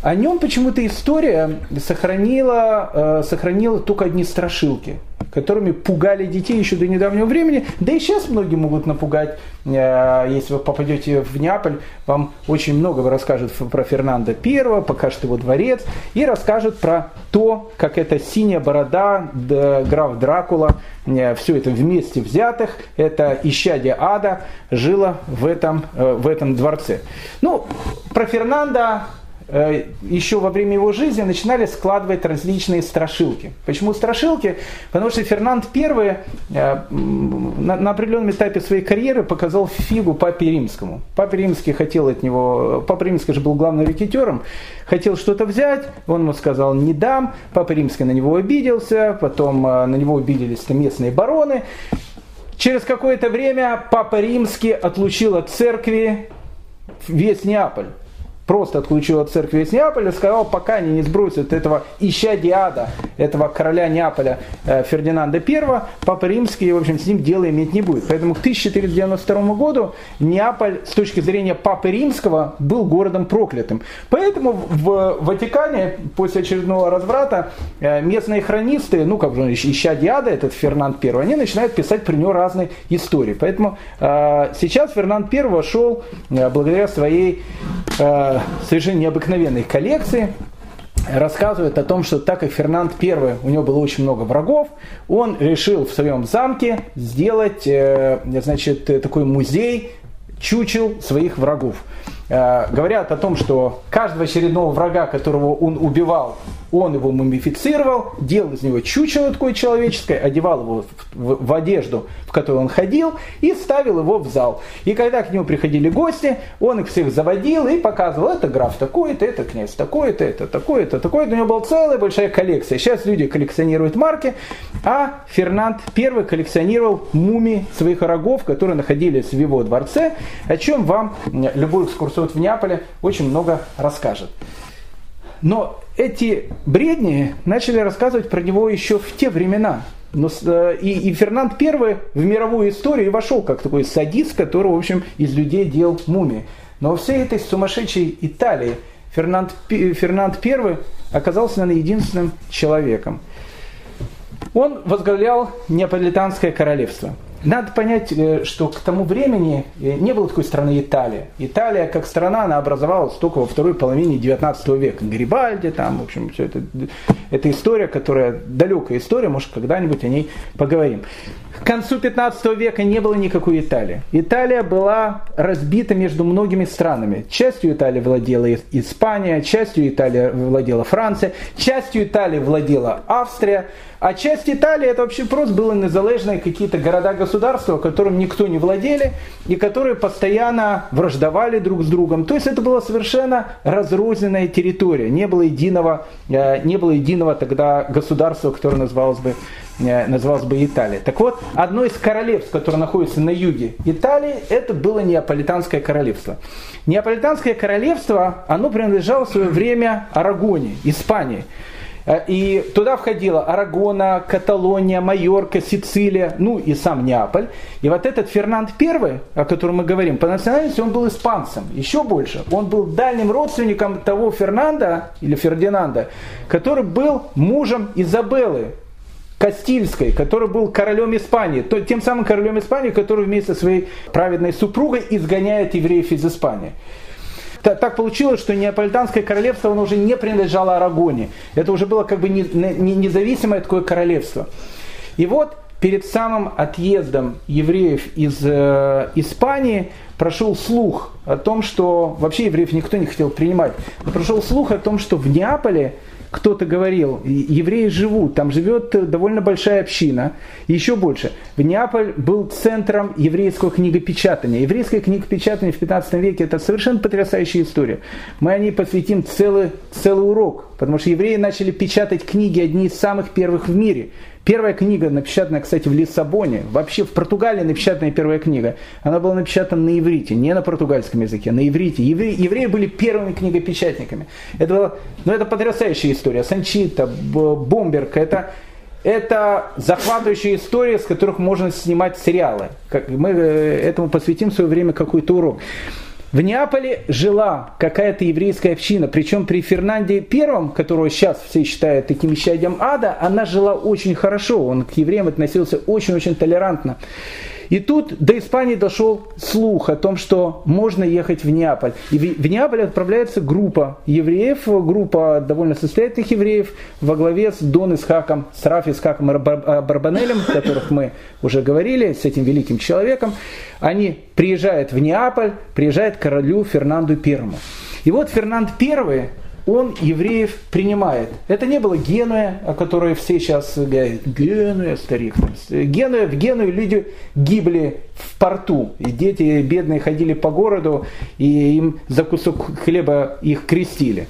О нем почему-то история сохранила, э, сохранила только одни страшилки которыми пугали детей еще до недавнего времени. Да и сейчас многие могут напугать. Э, если вы попадете в Неаполь, вам очень много расскажут про Фернанда I, покажут его дворец и расскажут про то, как эта синяя борода, граф Дракула, э, все это вместе взятых, это исчадие ада, жило в этом, э, в этом дворце. Ну, про Фернанда еще во время его жизни начинали складывать различные страшилки. Почему страшилки? Потому что Фернанд I э, на определенном этапе своей карьеры показал фигу Папе Римскому. Папа Римский хотел от него, Папа Римский же был главным рекеттером, хотел что-то взять, он ему сказал «не дам», Папа Римский на него обиделся, потом э, на него обиделись местные бароны. Через какое-то время Папа Римский отлучил от церкви весь Неаполь просто отключил от церкви весь Неаполь и сказал, пока они не сбросят этого ища Диада, этого короля Неаполя э, Фердинанда I, Папа Римский, в общем, с ним дело иметь не будет. Поэтому к 1492 году Неаполь с точки зрения Папы Римского был городом проклятым. Поэтому в Ватикане после очередного разврата э, местные хронисты, ну как же ища Диада, этот Фернанд I, они начинают писать про него разные истории. Поэтому э, сейчас Фернанд I вошел благодаря своей совершенно необыкновенной коллекции, рассказывает о том, что так как Фернанд I, у него было очень много врагов, он решил в своем замке сделать э, значит, такой музей чучел своих врагов. Э, говорят о том, что каждого очередного врага, которого он убивал, он его мумифицировал, делал из него чучело такое человеческое, одевал его в, в, в одежду, в которой он ходил, и ставил его в зал. И когда к нему приходили гости, он их всех заводил и показывал, это граф такой-то, это князь такой-то, это такой-то, такой-то. У него была целая большая коллекция. Сейчас люди коллекционируют марки, а Фернанд I коллекционировал мумии своих врагов, которые находились в его дворце, о чем вам любой экскурсовод в Неаполе очень много расскажет. Но эти бредни начали рассказывать про него еще в те времена. Но, э, и, и Фернанд I в мировую историю вошел как такой садист, который, в общем, из людей делал мумии. Но во всей этой сумасшедшей Италии Фернанд, Фернанд I оказался, наверное, единственным человеком. Он возглавлял Неаполитанское королевство. Надо понять, э, что к тому времени э, не было такой страны Италия. Италия как страна, она образовалась только во второй половине 19 века. Гарибальди, там, в общем, все это, это история, которая далекая история, может, когда-нибудь о ней поговорим. К концу 15 века не было никакой Италии. Италия была разбита между многими странами. Частью Италии владела Испания, частью Италии владела Франция, частью Италии владела Австрия, а часть Италии это вообще просто было незалежные какие-то города-государства, которым никто не владели и которые постоянно враждовали друг с другом. То есть это была совершенно разрозненная территория. Не было единого, э, не было единого тогда государства, которое называлось бы Э, называлась бы Италия. Так вот, одно из королевств, которое находится на юге Италии, это было Неаполитанское королевство. Неаполитанское королевство, оно принадлежало в свое время Арагонии, Испании. Э, и туда входила Арагона, Каталония, Майорка, Сицилия, ну и сам Неаполь. И вот этот Фернанд I, о котором мы говорим, по национальности он был испанцем. Еще больше. Он был дальним родственником того Фернанда или Фердинанда, который был мужем Изабеллы, Кастильской, который был королем Испании, тем самым королем Испании, который вместе со своей праведной супругой изгоняет евреев из Испании так получилось, что Неаполитанское королевство оно уже не принадлежало Арагоне. Это уже было как бы не, не, независимое такое королевство. И вот перед самым отъездом евреев из э, Испании прошел слух о том, что вообще евреев никто не хотел принимать. Но прошел слух о том, что в Неаполе кто-то говорил, евреи живут, там живет довольно большая община, еще больше. В Неаполь был центром еврейского книгопечатания. Еврейское книгопечатание в 15 веке это совершенно потрясающая история. Мы о ней посвятим целый, целый урок, потому что евреи начали печатать книги одни из самых первых в мире. Первая книга, напечатанная, кстати, в Лиссабоне, вообще в Португалии напечатанная первая книга, она была напечатана на иврите, не на португальском языке, на иврите. Евреи, евреи были первыми книгопечатниками. Это, было, ну, это потрясающая история. Санчита, Бомберг, это, это захватывающая история, с которых можно снимать сериалы. Как мы э, этому посвятим в свое время какой-то урок. В Неаполе жила какая-то еврейская община, причем при Фернанде Первом, которого сейчас все считают таким исчадием ада, она жила очень хорошо, он к евреям относился очень-очень толерантно. И тут до Испании дошел слух о том, что можно ехать в Неаполь. И в Неаполь отправляется группа евреев, группа довольно состоятельных евреев во главе с Дон Исхаком, с Раф Исхаком Барбанелем, о которых мы уже говорили, с этим великим человеком. Они приезжают в Неаполь, приезжают к королю Фернанду Первому. И вот Фернанд Первый он евреев принимает. Это не было Генуя, о которой все сейчас говорят, Генуя, старик. Генуя, в Генуе люди гибли в порту, и дети бедные ходили по городу, и им за кусок хлеба их крестили.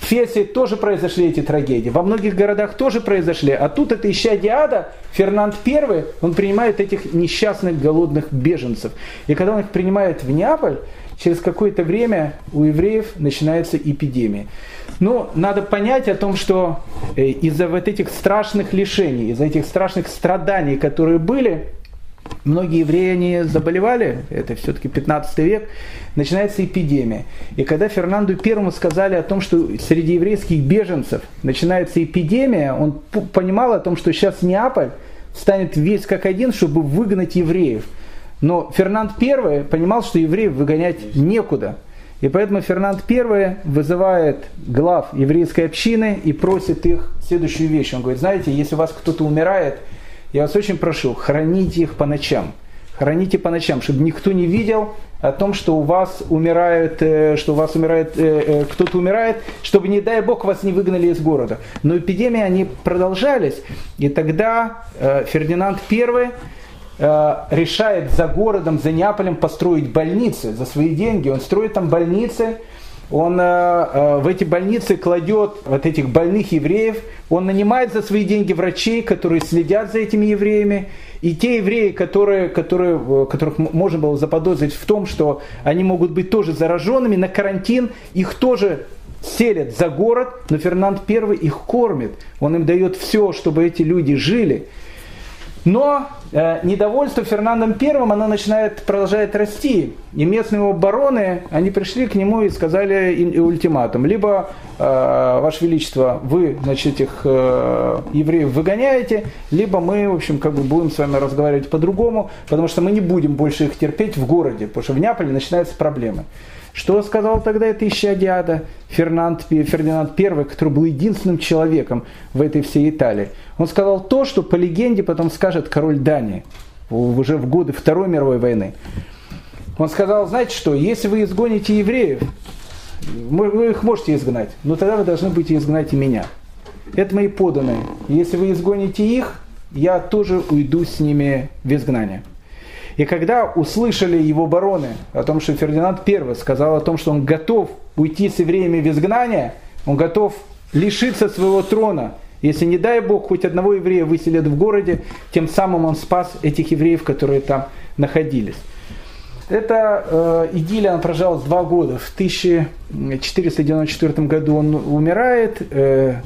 В Фесе тоже произошли эти трагедии, во многих городах тоже произошли, а тут это ища Диада, Фернанд I, он принимает этих несчастных голодных беженцев. И когда он их принимает в Неаполь, через какое-то время у евреев начинается эпидемия. Но надо понять о том, что э, из-за вот этих страшных лишений, из-за этих страшных страданий, которые были, многие евреи они заболевали, это все-таки 15 век, начинается эпидемия. И когда Фернанду Первому сказали о том, что среди еврейских беженцев начинается эпидемия, он понимал о том, что сейчас Неаполь станет весь как один, чтобы выгнать евреев. Но Фернанд I понимал, что евреев выгонять некуда – и поэтому Фернанд I вызывает глав еврейской общины и просит их следующую вещь. Он говорит, знаете, если у вас кто-то умирает, я вас очень прошу, храните их по ночам. Храните по ночам, чтобы никто не видел о том, что у вас умирает, э, что у вас умирает, э, э, кто-то умирает, чтобы, не дай бог, вас не выгнали из города. Но эпидемии, они продолжались. И тогда Фердинанд Э, решает за городом, за Неаполем построить больницы за свои деньги. Он строит там больницы, он э, э, в эти больницы кладет вот этих больных евреев, он нанимает за свои деньги врачей, которые следят за этими евреями. И те евреи, которые, которые, которых можно было заподозрить в том, что они могут быть тоже зараженными, на карантин их тоже селят за город, но Фернанд I их кормит. Он им дает все, чтобы эти люди жили. Но э, недовольство Фернандом Первым, оно начинает, продолжает расти. И местные обороны, они пришли к нему и сказали ультиматум. Либо, э, Ваше Величество, вы, значит, этих э, евреев выгоняете, либо мы, в общем, как бы будем с вами разговаривать по-другому, потому что мы не будем больше их терпеть в городе, потому что в Неаполе начинаются проблемы. Что сказал тогда это Ищадиада, Фернанд, Фердинанд I, который был единственным человеком в этой всей Италии? Он сказал то, что по легенде потом скажет король Дании, уже в годы Второй мировой войны. Он сказал, знаете что, если вы изгоните евреев, вы их можете изгнать, но тогда вы должны будете изгнать и меня. Это мои поданные. Если вы изгоните их, я тоже уйду с ними в изгнание. И когда услышали его бароны о том, что Фердинанд I сказал о том, что он готов уйти с евреями в изгнание, он готов лишиться своего трона, если, не дай Бог, хоть одного еврея выселят в городе, тем самым он спас этих евреев, которые там находились. Эта э, идиллия, он прожил два года. В 1494 году он умирает. Э,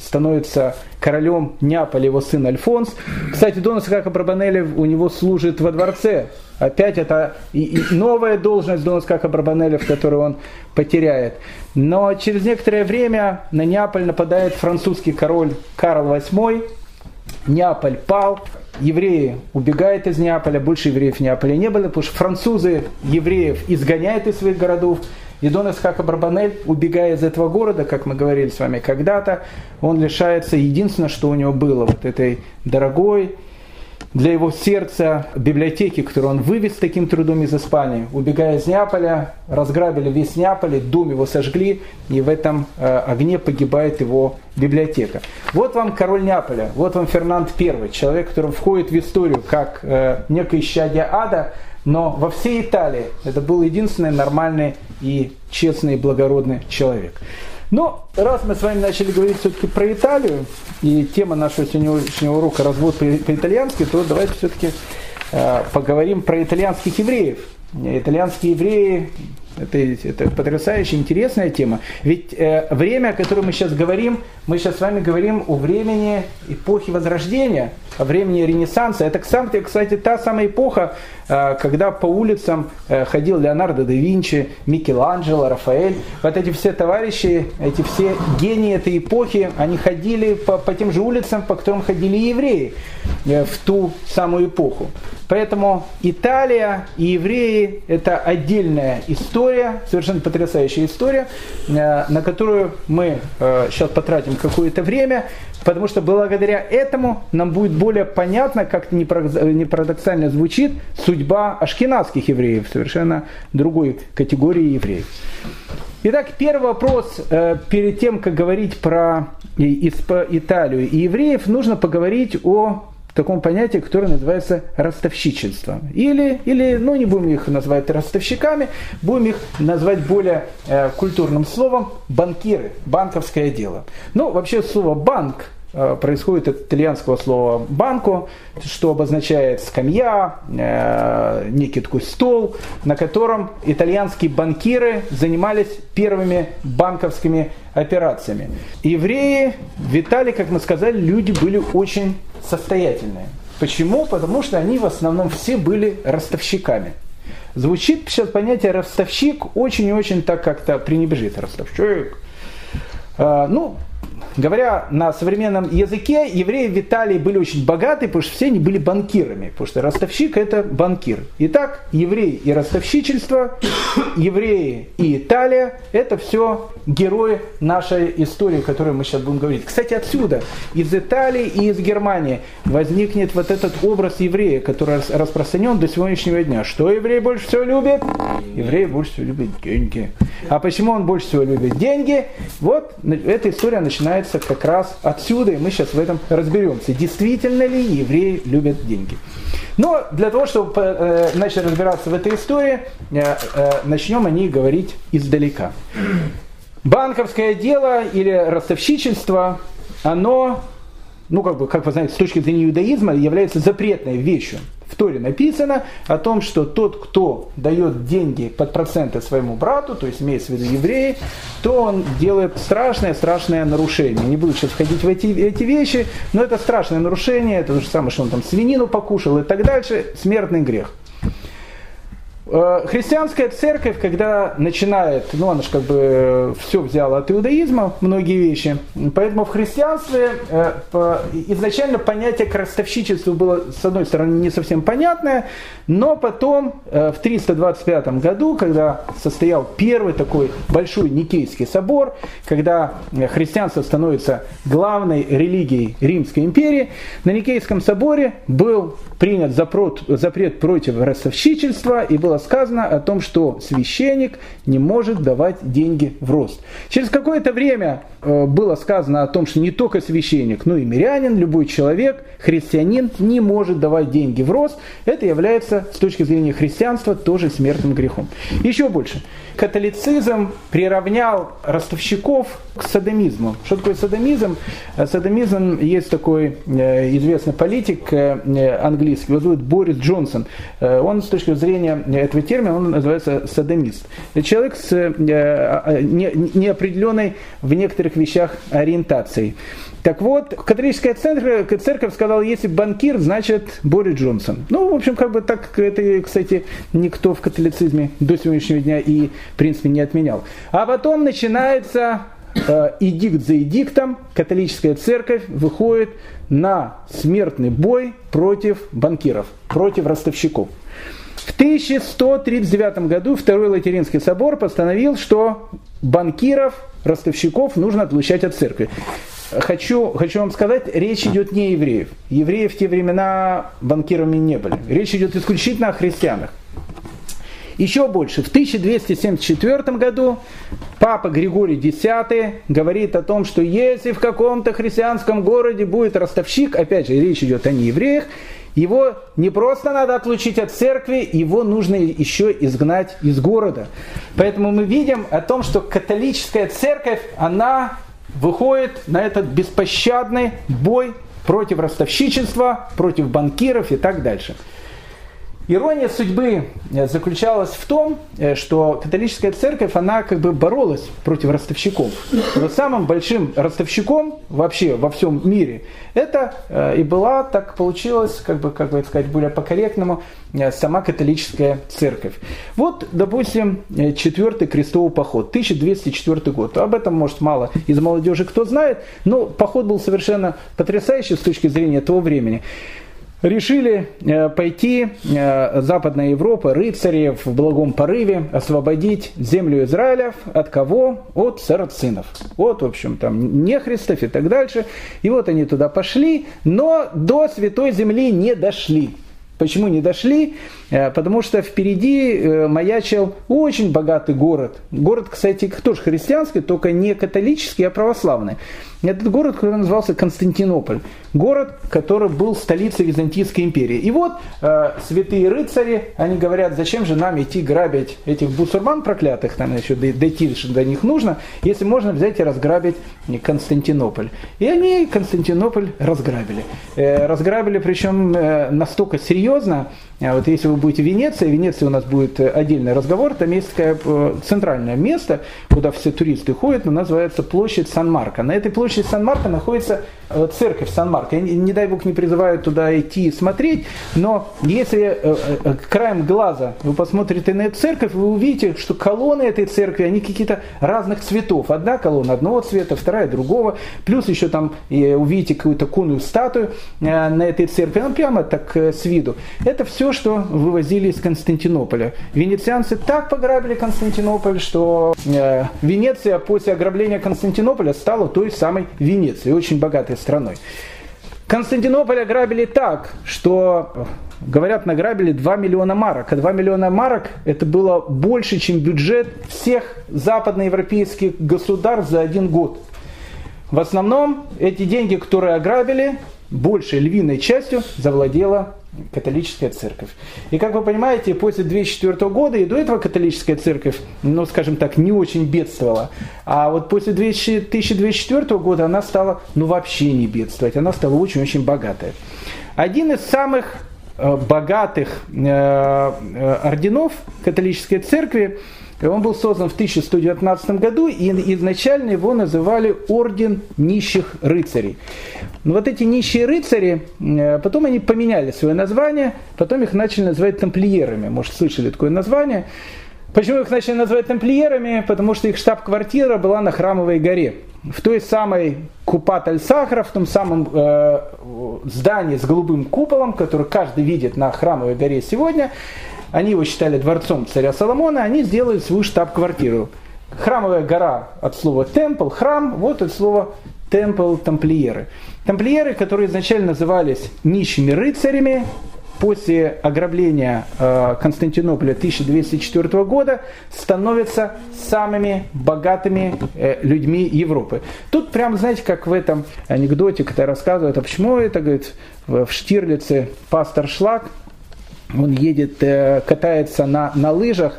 становится королем Неаполя, его сын Альфонс. Кстати, Дон Исхака Брабанелли у него служит во дворце. Опять это и, и новая должность Дон Исхака Брабанелли, в которую он потеряет. Но через некоторое время на Неаполь нападает французский король Карл VIII. Неаполь пал, евреи убегают из Неаполя, больше евреев в Неаполе не было, потому что французы евреев изгоняют из своих городов. И Дон Исхака Барбанель, убегая из этого города, как мы говорили с вами когда-то, он лишается единственного, что у него было, вот этой дорогой, для его сердца библиотеки, которую он вывез таким трудом из Испании. Убегая из Неаполя, разграбили весь Неаполь, дом его сожгли, и в этом э, огне погибает его библиотека. Вот вам король Неаполя, вот вам Фернанд I, человек, который входит в историю как э, некое исчадие ада, но во всей Италии это был единственный нормальный и честный и благородный человек. Но раз мы с вами начали говорить все-таки про Италию, и тема нашего сегодняшнего урока «Развод по-итальянски», то давайте все-таки э, поговорим про итальянских евреев. Итальянские евреи это, это потрясающая, интересная тема. Ведь э, время, о котором мы сейчас говорим, мы сейчас с вами говорим о времени эпохи Возрождения, о времени Ренессанса. Это, кстати, та самая эпоха, э, когда по улицам э, ходил Леонардо да Винчи, Микеланджело, Рафаэль. Вот эти все товарищи, эти все гении этой эпохи, они ходили по, по тем же улицам, по которым ходили евреи э, в ту самую эпоху. Поэтому Италия и евреи – это отдельная история, совершенно потрясающая история, э, на которую мы сейчас э, потратим какое-то время, потому что благодаря этому нам будет более понятно, как не парадоксально звучит, судьба ашкенадских евреев, совершенно другой категории евреев. Итак, первый вопрос. Э, перед тем, как говорить про Италию и евреев, нужно поговорить о таком понятии, которое называется ростовщичество. Или, или, ну не будем их называть ростовщиками, будем их назвать более э, культурным словом банкиры, банковское дело. Ну, вообще слово банк происходит от итальянского слова «банко», что обозначает скамья, э, некий такой стол, на котором итальянские банкиры занимались первыми банковскими операциями. Евреи в Италии, как мы сказали, люди были очень состоятельные. Почему? Потому что они в основном все были ростовщиками. Звучит сейчас понятие ростовщик очень и очень так как-то пренебрежит. Ростовщик. Э, ну, говоря на современном языке, евреи в Италии были очень богаты, потому что все они были банкирами, потому что ростовщик это банкир. Итак, евреи и ростовщичество, евреи и Италия – это все герои нашей истории, о которой мы сейчас будем говорить. Кстати, отсюда, из Италии и из Германии возникнет вот этот образ еврея, который распространен до сегодняшнего дня. Что еврей больше всего любит? Еврей больше всего любит деньги. А почему он больше всего любит деньги? Вот эта история начинается как раз отсюда, и мы сейчас в этом разберемся. Действительно ли евреи любят деньги? Но для того, чтобы э, начать разбираться в этой истории, э, э, начнем о ней говорить издалека. Банковское дело или ростовщичество, оно, ну как бы, как вы знаете, с точки зрения иудаизма является запретной вещью. В Торе написано о том, что тот, кто дает деньги под проценты своему брату, то есть имеется в виду евреи, то он делает страшное-страшное нарушение. Не буду сейчас входить в эти, эти вещи, но это страшное нарушение, это то же самое, что он там свинину покушал и так дальше, смертный грех. Э, христианская церковь, когда начинает, ну она же как бы э, все взяла от иудаизма, многие вещи, поэтому в христианстве э, изначально понятие крестовщичества было, с одной стороны, не совсем понятное, но потом в 325 году, когда состоял первый такой большой Никейский собор, когда христианство становится главной религией Римской империи, на Никейском соборе был принят запрет против ростовщичества и было сказано о том, что священник не может давать деньги в рост. Через какое-то время э, было сказано о том, что не только священник, но и мирянин, любой человек, христианин не может давать деньги в рост. Это является с точки зрения христианства тоже смертным грехом. Еще больше. Католицизм приравнял ростовщиков к садомизму. Что такое садомизм? Э, садомизм есть такой э, известный политик английский, его зовут Борис Джонсон. Он с точки зрения этого термина, он называется садомист. Человек с неопределенной в некоторых вещах ориентацией. Так вот, католическая церковь, церковь сказала, если банкир, значит Борис Джонсон. Ну, в общем, как бы так, это, кстати, никто в католицизме до сегодняшнего дня и, в принципе, не отменял. А потом начинается э, эдикт за эдиктом, католическая церковь выходит на смертный бой против банкиров, против ростовщиков. В 1139 году Второй Латеринский собор постановил, что банкиров, ростовщиков нужно отлучать от церкви хочу, хочу вам сказать, речь идет не о евреев. Евреи в те времена банкирами не были. Речь идет исключительно о христианах. Еще больше. В 1274 году папа Григорий X говорит о том, что если в каком-то христианском городе будет ростовщик, опять же, речь идет о неевреях, его не просто надо отлучить от церкви, его нужно еще изгнать из города. Поэтому мы видим о том, что католическая церковь, она выходит на этот беспощадный бой против ростовщичества, против банкиров и так дальше. Ирония судьбы э, заключалась в том, э, что католическая церковь, она как бы боролась против ростовщиков. Но самым большим ростовщиком вообще во всем мире, это э, и была, так получилось, как бы, как бы сказать, более по-корректному, сама католическая церковь. Вот, допустим, четвертый крестовый поход, 1204 год. Об этом, может, мало из молодежи кто знает, но поход был совершенно потрясающий с точки зрения того времени решили э, пойти э, Западная Европа, рыцари в благом порыве, освободить землю Израиля от кого? От сарацинов. Вот, в общем, там нехристов и так дальше. И вот они туда пошли, но до Святой Земли не дошли. Почему не дошли? Э, потому что впереди э, маячил очень богатый город. Город, кстати, тоже христианский, только не католический, а православный. Этот город, который назывался Константинополь. Город, который был столицей Византийской империи. И вот э, святые рыцари, они говорят, зачем же нам идти грабить этих бусурман проклятых, там еще дойти до них нужно, если можно взять и разграбить Константинополь. И они Константинополь разграбили. Э, разграбили причем э, настолько серьезно, а вот если вы будете в Венеции, в Венеции у нас будет э, отдельный разговор, там есть такое э, центральное место, куда все туристы ходят, но называется площадь Сан-Марко. На этой площади Сан-Марко находится э, церковь Сан-Марко. Я, не дай бог, не призываю туда идти и смотреть, но если краем глаза вы посмотрите на эту церковь, вы увидите, что колонны этой церкви, они какие-то разных цветов. Одна колонна одного цвета, вторая другого. Плюс еще там увидите какую-то конную статую на этой церкви. Она прямо так с виду. Это все что вывозили из Константинополя. Венецианцы так пограбили Константинополь, что э, Венеция после ограбления Константинополя стала той самой Венецией, очень богатой страной. Константинополь ограбили так, что, говорят, награбили 2 миллиона марок. А 2 миллиона марок это было больше, чем бюджет всех западноевропейских государств за один год. В основном эти деньги, которые ограбили, большей львиной частью завладела католическая церковь. И как вы понимаете, после 2004 года и до этого католическая церковь, ну, скажем так, не очень бедствовала. А вот после 2024 года она стала, ну, вообще не бедствовать. Она стала очень-очень богатая. Один из самых э, богатых э, э, орденов католической церкви он был создан в 1119 году, и изначально его называли Орден нищих рыцарей. Но вот эти нищие рыцари, э, потом они поменяли свое название, потом их начали называть тамплиерами. Может, слышали такое название. Почему их начали называть тамплиерами? Потому что их штаб-квартира была на Храмовой горе. В той самой Купат Аль-Сахара, в том самом э, здании с голубым куполом, который каждый видит на Храмовой горе сегодня, они его считали дворцом царя Соломона, они сделали свою штаб-квартиру. Храмовая гора от слова темпл, храм, вот от слова темпл, тамплиеры. Тамплиеры, которые изначально назывались нищими рыцарями, после ограбления э, Константинополя 1204 года становятся самыми богатыми э, людьми Европы. Тут прям, знаете, как в этом анекдоте, когда рассказывают, а почему это, говорит, в Штирлице пастор Шлак, он едет, э, катается на, на лыжах,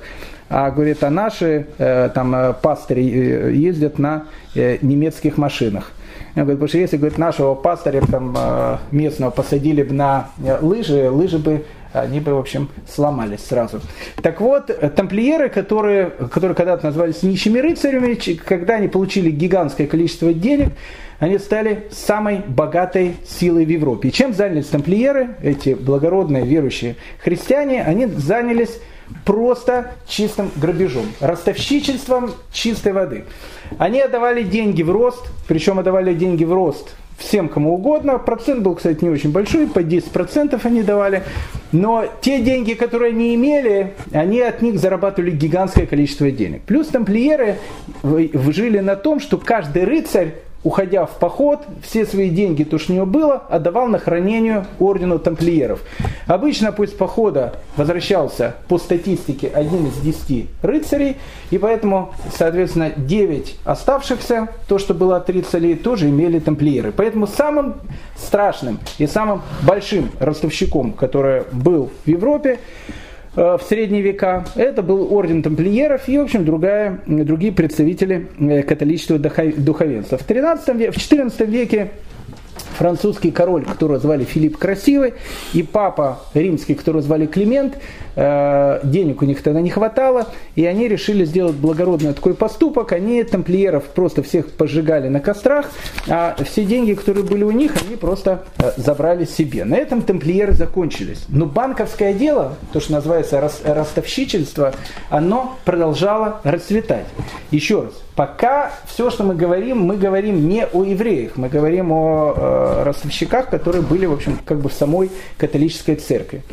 а говорит, а наши э, там э, пастыри ездят на немецких машинах. Он говорит, потому что если говорит, нашего пастыря там, местного посадили бы на лыжи, лыжи бы они бы, в общем, сломались сразу. Так вот, тамплиеры, которые, которые когда-то назывались нищими рыцарями, когда они получили гигантское количество денег, они стали самой богатой силой в Европе. И чем занялись тамплиеры, эти благородные верующие христиане, они занялись просто чистым грабежом, ростовщичеством чистой воды. Они отдавали деньги в рост, причем отдавали деньги в рост всем кому угодно. Процент был, кстати, не очень большой, по 10% они давали. Но те деньги, которые они имели, они от них зарабатывали гигантское количество денег. Плюс тамплиеры жили на том, что каждый рыцарь уходя в поход, все свои деньги, то, что у него было, отдавал на хранение ордену тамплиеров. Обычно после похода возвращался по статистике один из десяти рыцарей, и поэтому, соответственно, девять оставшихся, то, что было от рыцарей, тоже имели тамплиеры. Поэтому самым страшным и самым большим ростовщиком, который был в Европе, в средние века. Это был орден тамплиеров и, в общем, другая, другие представители э, католического духовенства. В, 13 веке, в 14 веке французский король, которого звали Филипп Красивый, и папа римский, которого звали Климент, э, денег у них тогда не хватало, и они решили сделать благородный такой поступок. Они тамплиеров просто всех пожигали на кострах, а все деньги, которые были у них, они просто э, забрали себе. На этом тамплиеры закончились. Но банковское дело, то, что называется ростовщичество, оно продолжало расцветать. Еще раз, пока все, что мы говорим, мы говорим не о евреях, мы говорим о э, ростовщиках, которые были, в общем, как бы в самой католической церкви.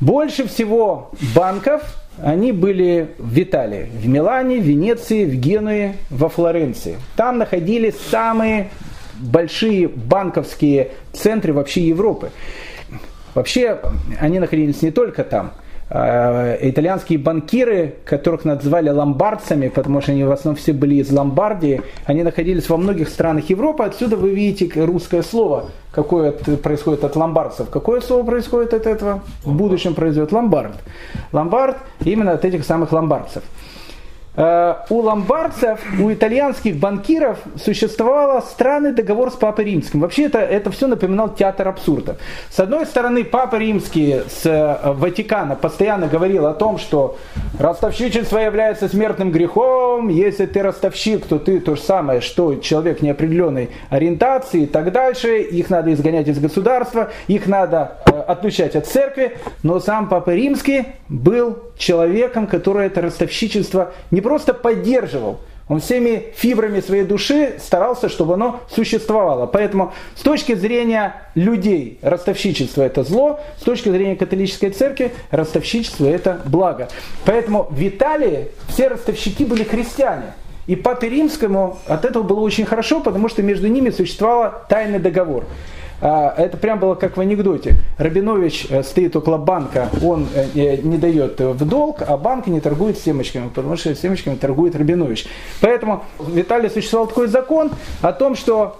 Больше всего банков они были в Италии, в Милане, в Венеции, в Генуе, во Флоренции. Там находились самые большие банковские центры вообще Европы. Вообще они находились не только там – итальянские банкиры, которых называли ломбардцами, потому что они в основном все были из Ломбардии, они находились во многих странах Европы. Отсюда вы видите русское слово, какое происходит от ломбардцев. Какое слово происходит от этого? В будущем произойдет ломбард. Ломбард именно от этих самых ломбардцев. Э, у ломбардцев, у итальянских банкиров существовал странный договор с Папой Римским. Вообще это, это все напоминал театр абсурда. С одной стороны, Папа Римский с э, Ватикана постоянно говорил о том, что ростовщичество является смертным грехом, если ты ростовщик, то ты то же самое, что человек неопределенной ориентации и так дальше, их надо изгонять из государства, их надо э, отлучать от церкви, но сам Папа Римский был человеком, который это ростовщичество не просто поддерживал, он всеми фибрами своей души старался, чтобы оно существовало. Поэтому с точки зрения людей ростовщичество это зло, с точки зрения католической церкви ростовщичество это благо. Поэтому в Италии все ростовщики были христиане. И Папе Римскому от этого было очень хорошо, потому что между ними существовал тайный договор. А, это прям было как в анекдоте. Рабинович э, стоит около банка, он э, э, не дает в долг, а банк не торгует семечками, потому что семечками торгует Рабинович. Поэтому в Италии существовал такой закон о том, что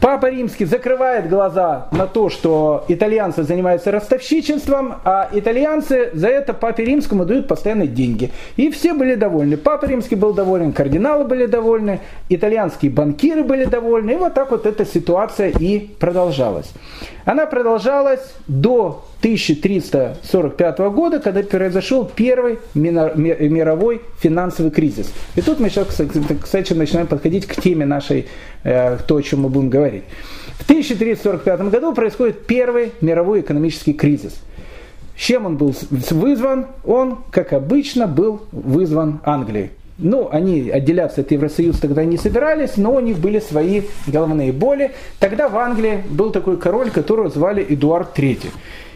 Папа Римский закрывает глаза на то, что итальянцы занимаются ростовщичеством, а итальянцы за это Папе Римскому дают постоянно деньги. И все были довольны. Папа Римский был доволен, кардиналы были довольны, итальянские банкиры были довольны. И вот так вот эта ситуация и продолжалась. Она продолжалась до 1345 года, когда произошел первый мировой финансовый кризис. И тут мы сейчас, кстати, начинаем подходить к теме нашей, то, о чем мы будем говорить. В 1345 году происходит первый мировой экономический кризис. Чем он был вызван? Он, как обычно, был вызван Англией. Ну, они отделяться от Евросоюза тогда не собирались, но у них были свои головные боли. Тогда в Англии был такой король, которого звали Эдуард III.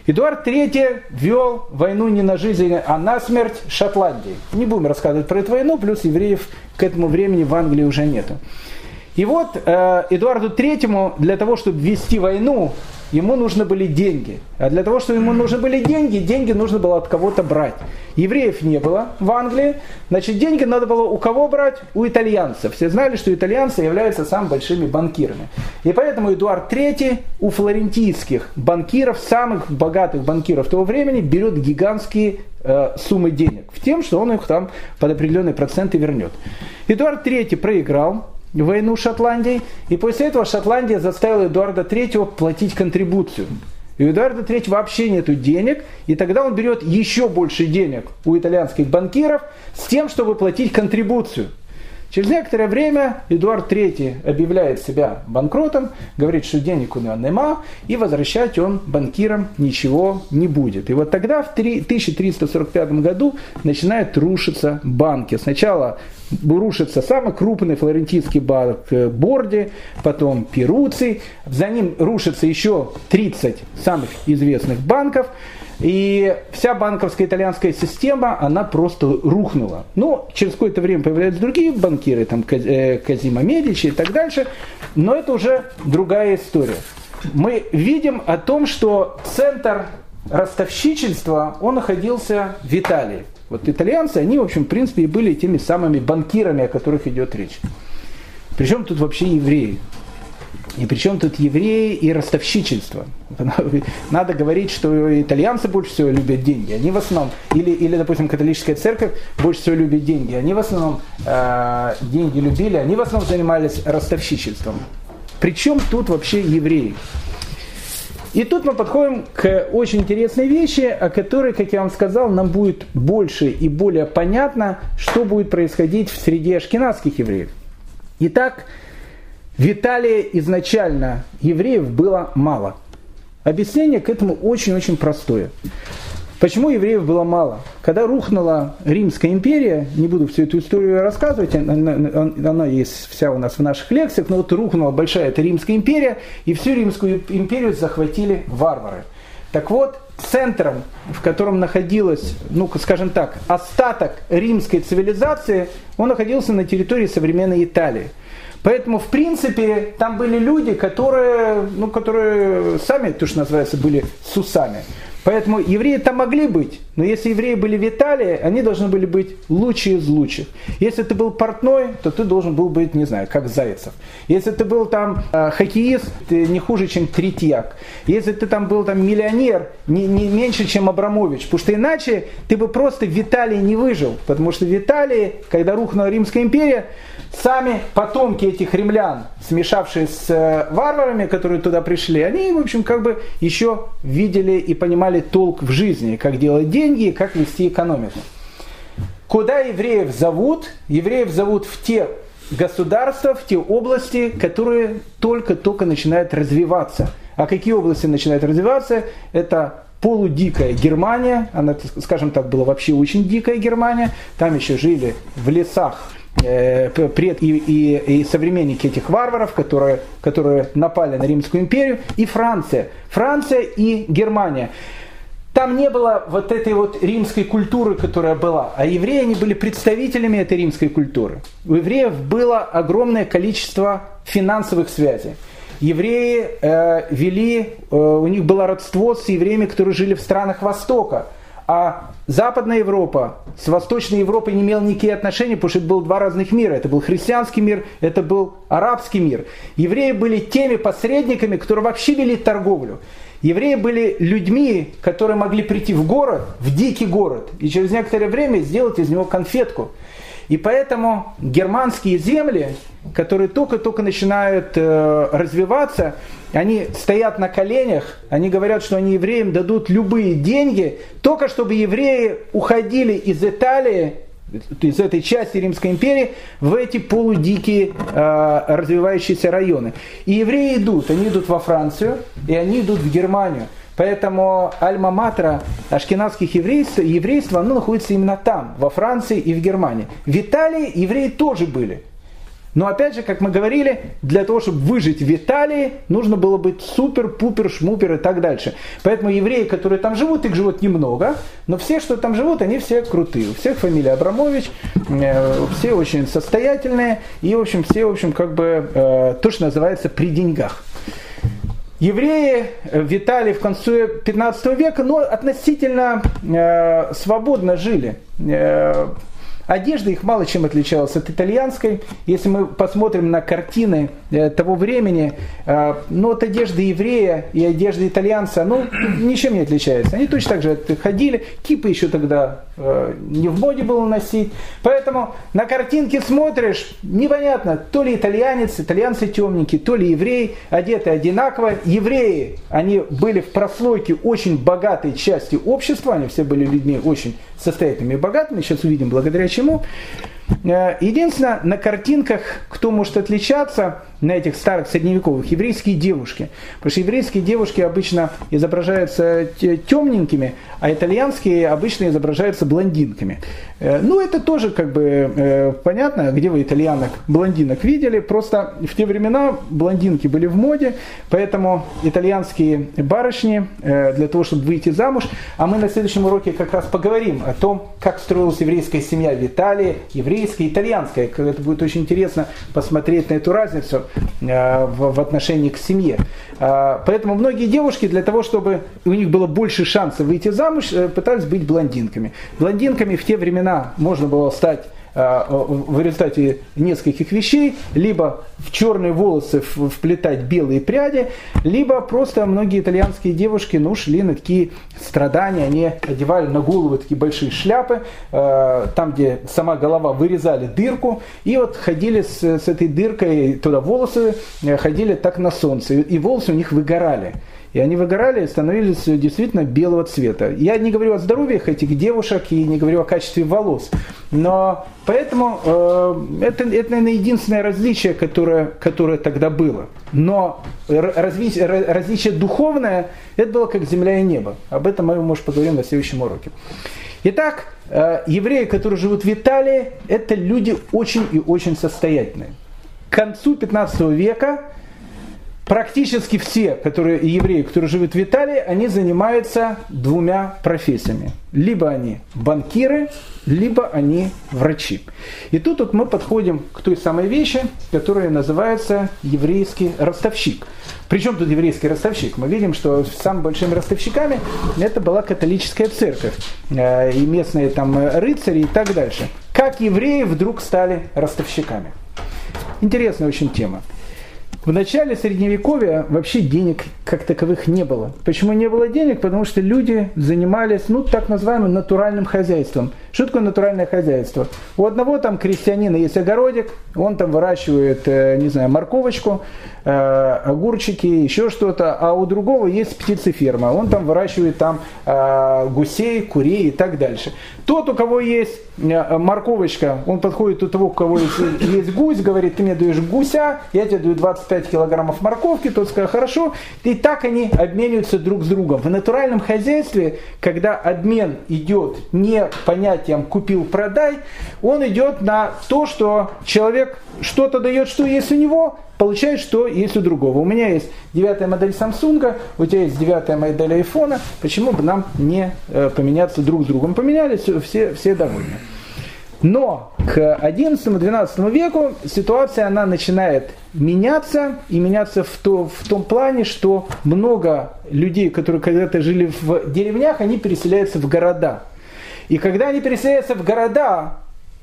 Эдуард III вел войну не на жизнь, а на смерть Шотландии. Не будем рассказывать про эту войну, плюс евреев к этому времени в Англии уже нету. И вот э, Эдуарду III для того, чтобы вести войну, ему нужны были деньги. А для того, чтобы ему нужны были деньги, деньги нужно было от кого-то брать. Евреев не было в Англии, значит, деньги надо было у кого брать? У итальянцев. Все знали, что итальянцы являются самыми большими банкирами. И поэтому Эдуард III у флорентийских банкиров, самых богатых банкиров того времени, берет гигантские э, суммы денег. В тем, что он их там под определенные проценты вернет. Эдуард III проиграл, войну Шотландии, и после этого Шотландия заставила Эдуарда III платить контрибуцию. И у Эдуарда III вообще нету денег, и тогда он берет еще больше денег у итальянских банкиров с тем, чтобы платить контрибуцию – Через некоторое время Эдуард III объявляет себя банкротом, говорит, что денег у него нема, и возвращать он банкирам ничего не будет. И вот тогда, в 1345 году, начинают рушиться банки. Сначала рушится самый крупный флорентийский банк э, Борди, потом Перуций, за ним рушится еще 30 самых известных банков. И вся банковская итальянская система, она просто рухнула. Но через какое-то время появляются другие банкиры, там э, Казима Медичи и так дальше. Но это уже другая история. Мы видим о том, что центр ростовщичества, он находился в Италии. Вот итальянцы, они, в общем, в принципе, и были теми самыми банкирами, о которых идет речь. Причем тут вообще евреи? И причем тут евреи и ростовщичество. [LAUGHS] Надо говорить, что итальянцы больше всего любят деньги. Они в основном, или, или допустим, католическая церковь больше всего любит деньги. Они в основном э, деньги любили, они в основном занимались ростовщичеством. Причем тут вообще евреи? И тут мы подходим к очень интересной вещи, о которой, как я вам сказал, нам будет больше и более понятно, что будет происходить в среде ашкенадских евреев. Итак, в Италии изначально евреев было мало. Объяснение к этому очень-очень простое. Почему евреев было мало? Когда рухнула Римская империя, не буду всю эту историю рассказывать, она, есть вся у нас в наших лекциях, но вот рухнула большая эта Римская империя, и всю Римскую империю захватили варвары. Так вот, центром, в котором находилась, ну, скажем так, остаток римской цивилизации, он находился на территории современной Италии – Поэтому, в принципе, там были люди, которые, ну, которые сами, то, что называется, были сусами. Поэтому евреи там могли быть, но если евреи были в Италии, они должны были быть лучшие из лучших. Если ты был портной, то ты должен был быть, не знаю, как Зайцев. Если ты был там э, хоккеист, ты не хуже, чем Третьяк. Если ты там был там миллионер, не, не меньше, чем Абрамович. Потому что иначе ты бы просто в Италии не выжил. Потому что в Италии, когда рухнула Римская империя, сами потомки этих римлян, смешавшись с э, варварами, которые туда пришли, они, в общем, как бы еще видели и понимали толк в жизни, как делать деньги как вести экономику. Куда евреев зовут? Евреев зовут в те государства, в те области, которые только-только начинают развиваться. А какие области начинают развиваться? Это полудикая Германия, она, скажем так, была вообще очень дикая Германия, там еще жили в лесах пред и, и, и современники этих варваров, которые, которые напали на Римскую империю, и Франция. Франция и Германия. Там не было вот этой вот римской культуры, которая была, а евреи, они были представителями этой римской культуры. У евреев было огромное количество финансовых связей. Евреи э, вели, э, у них было родство с евреями, которые жили в странах Востока – а Западная Европа с Восточной Европой не имела никакие отношения, потому что это был два разных мира. Это был христианский мир, это был арабский мир. Евреи были теми посредниками, которые вообще вели торговлю. Евреи были людьми, которые могли прийти в город, в дикий город, и через некоторое время сделать из него конфетку. И поэтому германские земли, которые только-только начинают э, развиваться, они стоят на коленях, они говорят, что они евреям дадут любые деньги, только чтобы евреи уходили из Италии, из этой части Римской империи, в эти полудикие э, развивающиеся районы. И евреи идут, они идут во Францию, и они идут в Германию. Поэтому альма-матра ашкенадских еврейств, еврейства, оно находится именно там, во Франции и в Германии. В Италии евреи тоже были. Но опять же, как мы говорили, для того, чтобы выжить в Италии, нужно было быть супер, пупер, шмупер и так дальше. Поэтому евреи, которые там живут, их живут немного, но все, что там живут, они все крутые. У всех фамилия Абрамович, э, все очень состоятельные и, в общем, все, в общем, как бы э, то, что называется при деньгах. Евреи в Италии в конце 15 века, но относительно э, свободно жили. Э, Одежда их мало чем отличалась от итальянской. Если мы посмотрим на картины э, того времени, э, ну вот одежда еврея и одежда итальянца, ну ничем не отличается. Они точно так же ходили, кипы еще тогда э, не в моде было носить. Поэтому на картинке смотришь, непонятно, то ли итальянец, итальянцы темненькие, то ли еврей, одеты одинаково. Евреи, они были в прослойке очень богатой части общества, они все были людьми очень состоятельными и богатыми, сейчас увидим благодаря чему. Э, единственное, на картинках, кто может отличаться, на этих старых средневековых, еврейские девушки. Потому что еврейские девушки обычно изображаются темненькими, а итальянские обычно изображаются блондинками. Э, ну, это тоже как бы э, понятно, где вы итальянок, блондинок видели. Просто в те времена блондинки были в моде, поэтому итальянские барышни для того, чтобы выйти замуж, а мы на следующем уроке как раз поговорим о том, как строилась еврейская семья в Италии, еврейская, итальянская. Это будет очень интересно посмотреть на эту разницу э, в, отношении к семье. Э, поэтому многие девушки для того, чтобы у них было больше шансов выйти замуж, э, пытались быть блондинками. Блондинками в те времена можно было стать в результате нескольких вещей, либо в черные волосы вплетать белые пряди, либо просто многие итальянские девушки ну, шли на такие страдания, они одевали на голову такие большие шляпы, э, там, где сама голова вырезали дырку, и вот ходили с, с этой дыркой, туда волосы э, ходили так на солнце, и волосы у них выгорали. И они выгорали становились действительно белого цвета. Я не говорю о здоровье этих девушек и не говорю о качестве волос. Но поэтому э, это, это, наверное, единственное различие, которое, которое тогда было. Но различие, различие духовное, это было как земля и небо. Об этом мы, может, поговорим на следующем уроке. Итак, э, евреи, которые живут в Италии, это люди очень и очень состоятельные. К концу 15 века практически все которые, евреи, которые живут в Италии, они занимаются двумя профессиями. Либо они банкиры, либо они врачи. И тут вот мы подходим к той самой вещи, которая называется еврейский ростовщик. Причем тут еврейский ростовщик? Мы видим, что самыми большими ростовщиками это была католическая церковь э, и местные там рыцари и так дальше. Как евреи вдруг стали ростовщиками? Интересная очень тема. В начале Средневековья вообще денег как таковых не было. Почему не было денег? Потому что люди занимались, ну, так называемым натуральным хозяйством. Что такое натуральное хозяйство? У одного там крестьянина есть огородик, он там выращивает, э, не знаю, морковочку, э, огурчики, еще что-то, а у другого есть птицеферма, он там выращивает там э, гусей, курей и так дальше. Тот, у кого есть морковочка, он подходит у того, у кого есть, есть гусь, говорит, ты мне даешь гуся, я тебе даю 25 килограммов морковки, тот сказал, хорошо, и так они обмениваются друг с другом. В натуральном хозяйстве, когда обмен идет не понятием купил-продай, он идет на то, что человек что-то дает, что есть у него, получает, что есть у другого. У меня есть девятая модель Samsung, у тебя есть девятая модель iPhone, почему бы нам не э, поменяться друг с другом? Поменялись, все, все довольны. Но к XI-XII веку ситуация она начинает меняться, и меняться в, то, в том плане, что много людей, которые когда-то жили в деревнях, они переселяются в города. И когда они переселяются в города,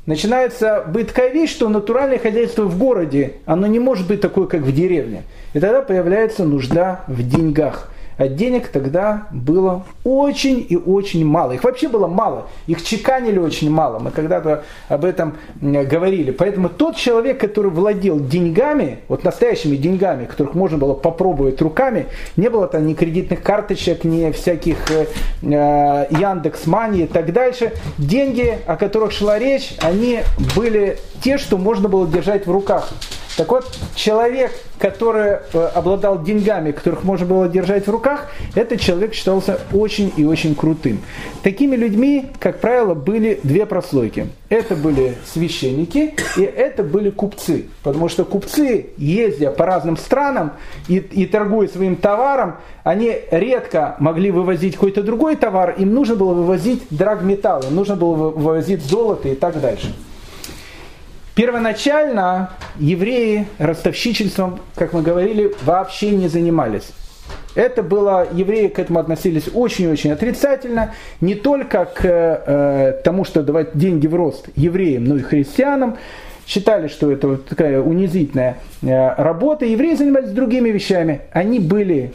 начинается вещь, что натуральное хозяйство в городе, оно не может быть такое, как в деревне. И тогда появляется нужда в деньгах денег тогда было очень и очень мало. Их вообще было мало, их чеканили очень мало. Мы когда-то об этом говорили. Поэтому тот человек, который владел деньгами, вот настоящими деньгами, которых можно было попробовать руками, не было там ни кредитных карточек, ни всяких э, э Яндекс Мани и так дальше. Деньги, о которых шла речь, они были те, что можно было держать в руках. Так вот, человек, который э, обладал деньгами, которых можно было держать в руках, этот человек считался очень и очень крутым. Такими людьми, как правило, были две прослойки. Это были священники и это были купцы. Потому что купцы, ездя по разным странам и, и торгуя своим товаром, они редко могли вывозить какой-то другой товар, им нужно было вывозить драгметаллы, нужно было вывозить золото и так дальше. Первоначально евреи ростовщичеством, как мы говорили, вообще не занимались. Это было, евреи к этому относились очень-очень отрицательно, не только к э, тому, что давать деньги в рост евреям, но и христианам. Считали, что это вот такая унизительная э, работа. Евреи занимались другими вещами. Они были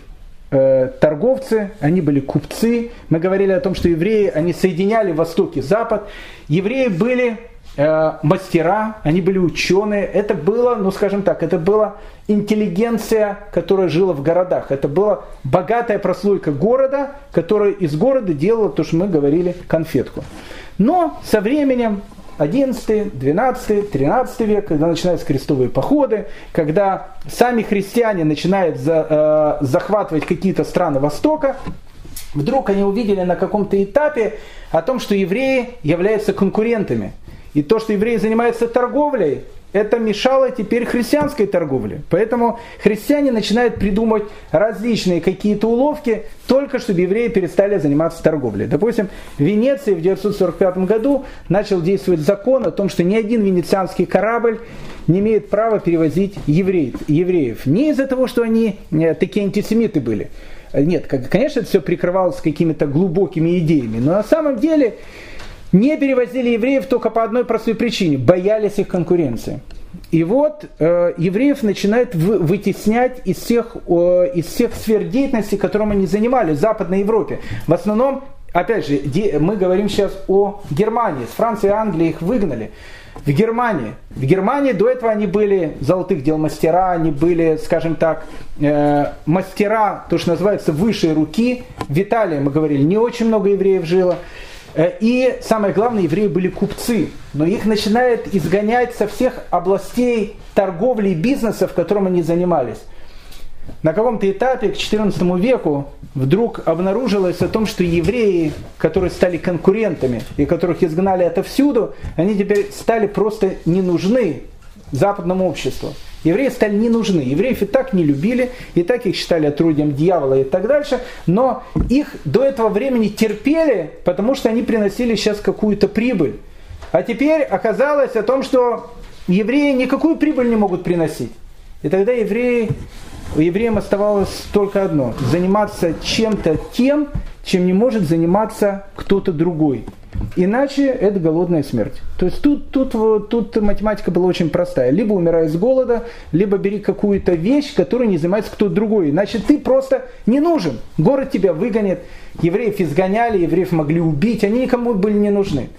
э, торговцы, они были купцы. Мы говорили о том, что евреи, они соединяли Восток и Запад. Евреи были Э, мастера, они были ученые. Это было, ну скажем так, это была интеллигенция, которая жила в городах. Это была богатая прослойка города, которая из города делала то, что мы говорили, конфетку. Но со временем 11, 12, 13 век, когда начинаются крестовые походы, когда сами христиане начинают за, э, захватывать какие-то страны Востока, вдруг они увидели на каком-то этапе о том, что евреи являются конкурентами. И то, что евреи занимаются торговлей, это мешало теперь христианской торговле. Поэтому христиане начинают придумывать различные какие-то уловки, только чтобы евреи перестали заниматься торговлей. Допустим, в Венеции в 945 году начал действовать закон о том, что ни один венецианский корабль не имеет права перевозить евреев. евреев. Не из-за того, что они э, такие антисемиты были. Нет, конечно, это все прикрывалось какими-то глубокими идеями. Но на самом деле не перевозили евреев только по одной простой причине – боялись их конкуренции. И вот э, евреев начинают вы, вытеснять из всех, э, из всех сфер деятельности, которым они занимались в Западной Европе. В основном, опять же, де, мы говорим сейчас о Германии. С Франции и Англии их выгнали. В Германии. В Германии до этого они были золотых дел мастера, они были, скажем так, э, мастера, то, что называется, высшей руки. В Италии, мы говорили, не очень много евреев жило. Э, и самое главное, евреи были купцы, но их начинают изгонять со всех областей торговли и бизнеса, в котором они занимались. На каком-то этапе к XIV веку вдруг обнаружилось о том, что евреи, которые стали конкурентами и которых изгнали отовсюду, они теперь стали просто не нужны западному обществу. Евреи стали не нужны. Евреев и так не любили, и так их считали отрудием дьявола и так дальше. Но их до этого времени терпели, потому что они приносили сейчас какую-то прибыль. А теперь оказалось о том, что евреи никакую прибыль не могут приносить. И тогда евреи, евреям оставалось только одно – заниматься чем-то тем, чем не может заниматься кто-то другой. Иначе это голодная смерть. То есть тут, тут, тут математика была очень простая. Либо умирай с голода, либо бери какую-то вещь, которой не занимается кто-то другой. Иначе ты просто не нужен. Город тебя выгонит. Евреев изгоняли, евреев могли убить. Они никому были не нужны.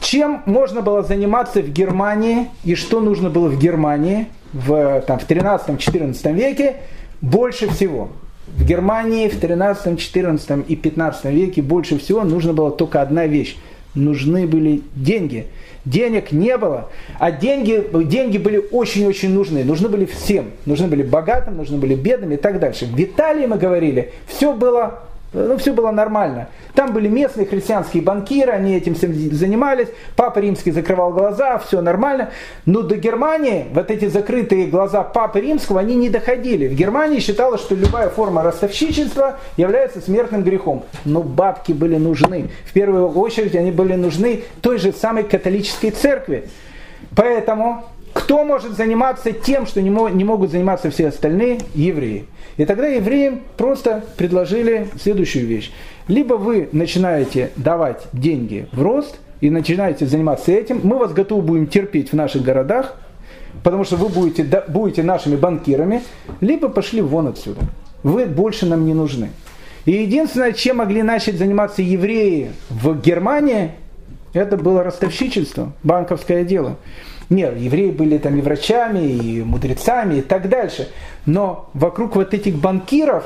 Чем можно было заниматься в Германии и что нужно было в Германии в, там, в 13-14 веке больше всего? В Германии в 13, 14 и 15 веке больше всего нужно было только одна вещь. Нужны были деньги. Денег не было, а деньги, деньги были очень-очень нужны. Нужны были всем. Нужны были богатым, нужны были бедным и так дальше. В Италии мы говорили, все было ну, все было нормально. Там были местные христианские банкиры, они этим всем занимались. Папа Римский закрывал глаза, все нормально. Но до Германии вот эти закрытые глаза Папы Римского, они не доходили. В Германии считалось, что любая форма ростовщичества является смертным грехом. Но бабки были нужны. В первую очередь они были нужны той же самой католической церкви. Поэтому кто может заниматься тем, что не, могут заниматься все остальные? Евреи. И тогда евреям просто предложили следующую вещь. Либо вы начинаете давать деньги в рост и начинаете заниматься этим, мы вас готовы будем терпеть в наших городах, потому что вы будете, будете нашими банкирами, либо пошли вон отсюда. Вы больше нам не нужны. И единственное, чем могли начать заниматься евреи в Германии, это было ростовщичество, банковское дело. Нет, евреи были там и врачами, и мудрецами, и так дальше. Но вокруг вот этих банкиров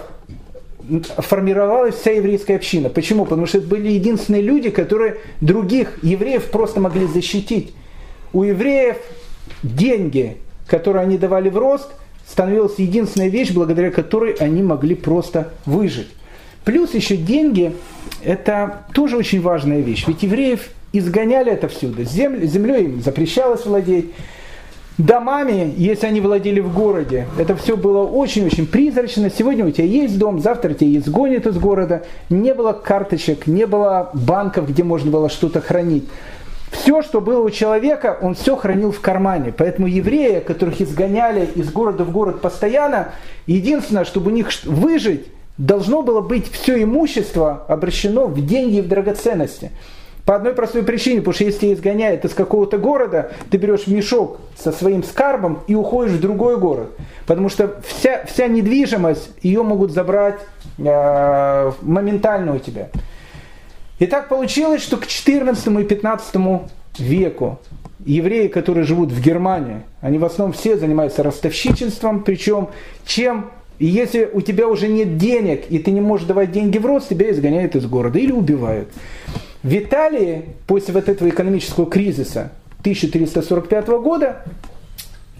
формировалась вся еврейская община. Почему? Потому что это были единственные люди, которые других евреев просто могли защитить. У евреев деньги, которые они давали в рост, становилась единственная вещь, благодаря которой они могли просто выжить. Плюс еще деньги, это тоже очень важная вещь. Ведь евреев изгоняли это всюду. Землей, землей им запрещалось владеть. Домами, если они владели в городе, это все было очень-очень призрачно. Сегодня у тебя есть дом, завтра тебя изгонят из города. Не было карточек, не было банков, где можно было что-то хранить. Все, что было у человека, он все хранил в кармане. Поэтому евреи, которых изгоняли из города в город постоянно, единственное, чтобы у них выжить, должно было быть все имущество обращено в деньги и в драгоценности. По одной простой причине, потому что если тебя изгоняют из какого-то города, ты берешь мешок со своим скарбом и уходишь в другой город. Потому что вся, вся недвижимость, ее могут забрать э, моментально у тебя. И так получилось, что к 14 и 15 веку евреи, которые живут в Германии, они в основном все занимаются ростовщичеством, причем чем и если у тебя уже нет денег, и ты не можешь давать деньги в рост, тебя изгоняют из города или убивают. В Италии после вот этого экономического кризиса 1345 года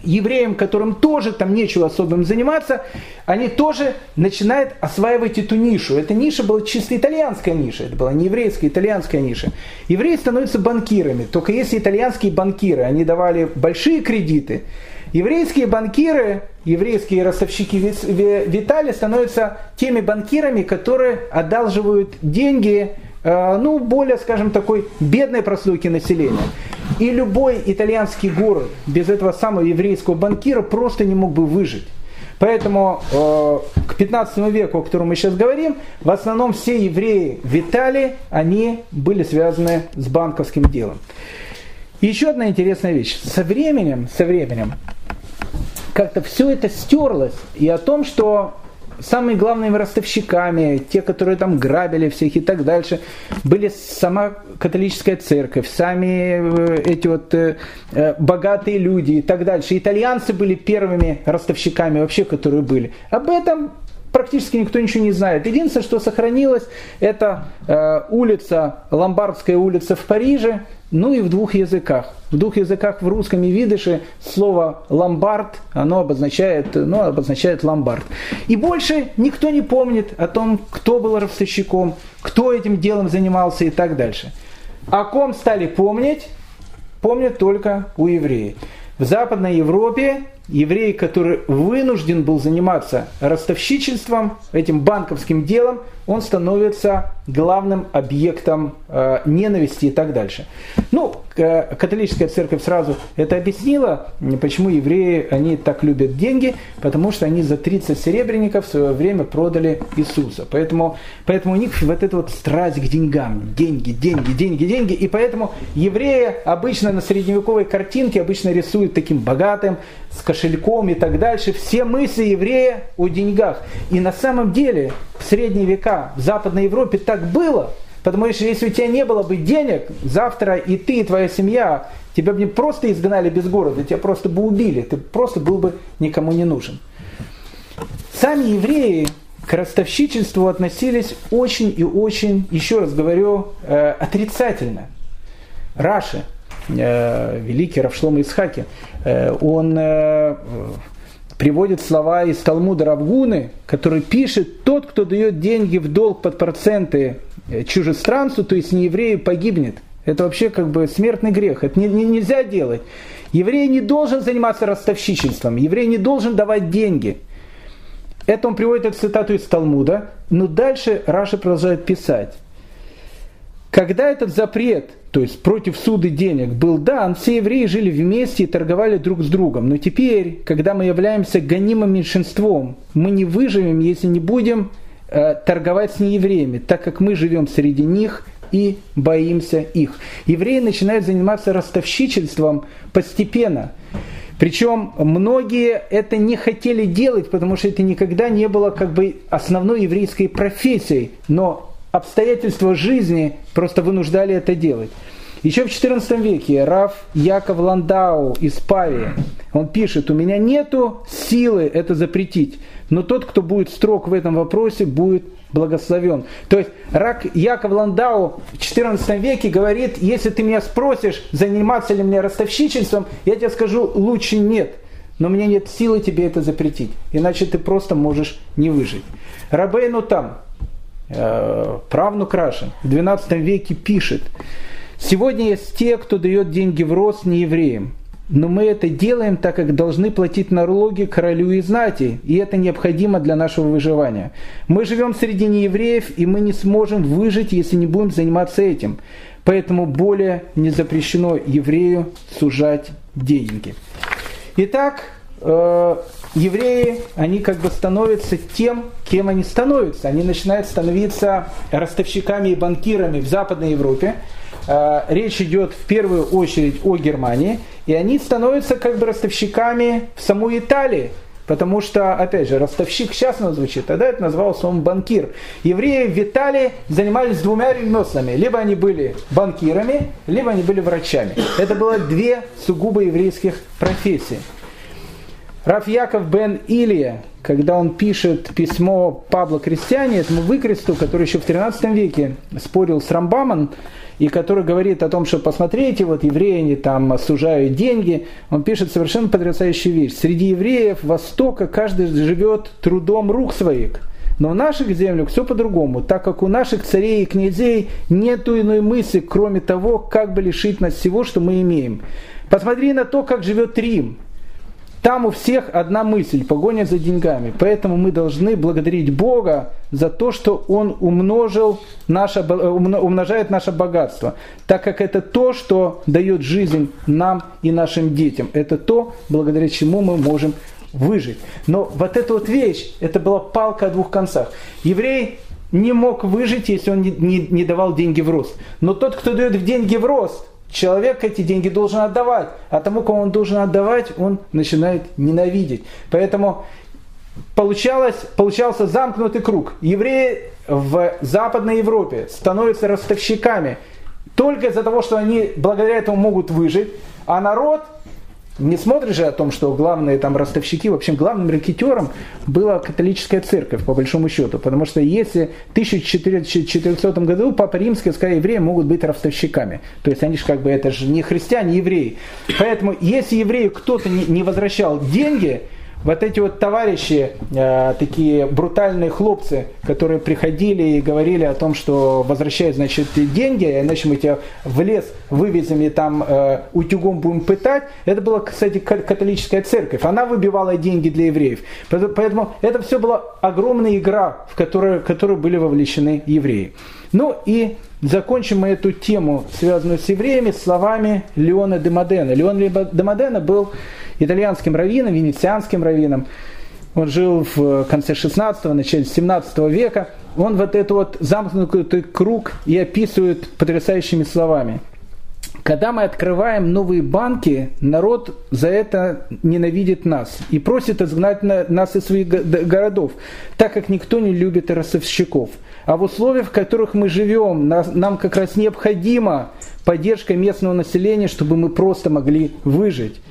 евреям, которым тоже там нечего особым заниматься, они тоже начинают осваивать эту нишу. Эта ниша была чисто итальянская ниша, это была не еврейская, итальянская ниша. Евреи становятся банкирами, только если итальянские банкиры, они давали большие кредиты, еврейские банкиры, еврейские ростовщики Витали становятся теми банкирами, которые одалживают деньги ну, более, скажем, такой бедной прослойки населения. И любой итальянский город без этого самого еврейского банкира просто не мог бы выжить. Поэтому э, к 15 веку, о котором мы сейчас говорим, в основном все евреи в Италии, они были связаны с банковским делом. И еще одна интересная вещь. Со временем, со временем, как-то все это стерлось. И о том, что самыми главными ростовщиками, те, которые там грабили всех и так дальше, были сама католическая церковь, сами э, эти вот э, э, богатые люди и так дальше. Итальянцы были первыми ростовщиками вообще, которые были. Об этом практически никто ничего не знает. Единственное, что сохранилось, это улица, Ломбардская улица в Париже, ну и в двух языках. В двух языках в русском и видыше слово ломбард, оно обозначает, ну, обозначает ломбард. И больше никто не помнит о том, кто был ростовщиком, кто этим делом занимался и так дальше. О ком стали помнить, помнят только у евреев. В Западной Европе еврей, который вынужден был заниматься ростовщичеством, этим банковским делом, он становится главным объектом э, ненависти и так дальше. Ну, католическая церковь сразу это объяснила, почему евреи, они так любят деньги, потому что они за 30 серебряников в свое время продали Иисуса. Поэтому, поэтому у них вот эта вот страсть к деньгам, деньги, деньги, деньги, деньги, и поэтому евреи обычно на средневековой картинке обычно рисуют таким богатым, с кошельком и так дальше. Все мысли еврея о деньгах. И на самом деле в средние века в Западной Европе так было. Потому что если у тебя не было бы денег, завтра и ты, и твоя семья, тебя бы не просто изгнали без города, тебя просто бы убили. Ты просто был бы никому не нужен. Сами евреи к ростовщичеству относились очень и очень, еще раз говорю, э, отрицательно. Раши, великий Равшлом Исхаки, э, он э, приводит слова из Талмуда Равгуны, который пишет, тот, кто дает деньги в долг под проценты э, чужестранцу, то есть не еврею, погибнет. Это вообще как бы смертный грех. Это не, не, нельзя делать. Еврей не должен заниматься ростовщичеством. Еврей не должен давать деньги. Это он приводит эту цитату из Талмуда. Но дальше Раша продолжает писать. Когда этот запрет, то есть против суды денег, был дан, все евреи жили вместе и торговали друг с другом. Но теперь, когда мы являемся гонимым меньшинством, мы не выживем, если не будем э, торговать с неевреями, так как мы живем среди них и боимся их. Евреи начинают заниматься ростовщичеством постепенно. Причем многие это не хотели делать, потому что это никогда не было как бы основной еврейской профессией. Но обстоятельства жизни просто вынуждали это делать. Еще в XIV веке Раф Яков Ландау из Павии, он пишет, у меня нету силы это запретить, но тот, кто будет строг в этом вопросе, будет благословен. То есть Рак Яков Ландау в XIV веке говорит, если ты меня спросишь, заниматься ли мне ростовщичеством, я тебе скажу, лучше нет. Но меня нет силы тебе это запретить, иначе ты просто можешь не выжить. Рабейну там, правнук Рашин в XII веке пишет, «Сегодня есть те, кто дает деньги в рост неевреям, но мы это делаем, так как должны платить налоги королю и знати, и это необходимо для нашего выживания. Мы живем среди неевреев, и мы не сможем выжить, если не будем заниматься этим. поэтому более не запрещено еврею сужать деньги. Итак, э, евреи, они как бы становятся тем, кем они становятся. Они начинают становиться ростовщиками и банкирами в Западной Европе. Э, речь идет в первую очередь о Германии. И они становятся как бы ростовщиками в самой Италии. Потому что, опять же, ростовщик сейчас оно звучит, тогда это назывался он банкир. Евреи в Италии занимались двумя ремеслами. Либо они были банкирами, либо они были врачами. Это было две сугубо еврейских профессии. Раф Яков бен Илия, когда он пишет письмо Павла Крестьяне, этому выкресту, который еще в 13 веке спорил с Рамбамом, и который говорит о том, что посмотрите, вот евреи они там сужают деньги, он пишет совершенно потрясающую вещь. Среди евреев Востока каждый живет трудом рук своих. Но в наших землях все по-другому, так как у наших царей и князей нет иной мысли, кроме того, как бы лишить нас всего, что мы имеем. Посмотри на то, как живет Рим. Там у всех одна мысль – погоня за деньгами. Поэтому мы должны благодарить Бога за то, что Он умножил наше, умножает наше богатство, так как это то, что дает жизнь нам и нашим детям. Это то, благодаря чему мы можем выжить. Но вот эта вот вещь, это была палка о двух концах. Еврей не мог выжить, если он не, не, не давал деньги в рост. Но тот, кто дает деньги в рост – человек эти деньги должен отдавать, а тому, кому он должен отдавать, он начинает ненавидеть. Поэтому получалось, получался замкнутый круг. Евреи в Западной Европе становятся ростовщиками только из-за того, что они благодаря этому могут выжить, а народ не смотришь же о том, что главные там ростовщики, в общем, главным рекетером была католическая церковь, по большому счету. Потому что если в 1400 году Папа Римский сказал, евреи могут быть ростовщиками. То есть они же как бы, это же не христиане, а евреи. Поэтому если еврею кто-то не возвращал деньги, вот эти вот товарищи, э, такие брутальные хлопцы, которые приходили и говорили о том, что возвращают, значит, деньги, иначе мы тебя в лес вывезем и там э, утюгом будем пытать, это была, кстати, католическая церковь. Она выбивала деньги для евреев. Поэтому это все была огромная игра, в которую, в которую были вовлечены евреи. Ну и закончим мы эту тему, связанную с евреями, словами Леона де Модена. Леон де Модена был итальянским раввином, венецианским раввином. Он жил в конце 16-го, начале 17 века. Он вот этот вот замкнутый круг и описывает потрясающими словами. Когда мы открываем новые банки, народ за это ненавидит нас и просит изгнать нас из своих городов, так как никто не любит ростовщиков. А в условиях, в которых мы живем, нам как раз необходима поддержка местного населения, чтобы мы просто могли выжить.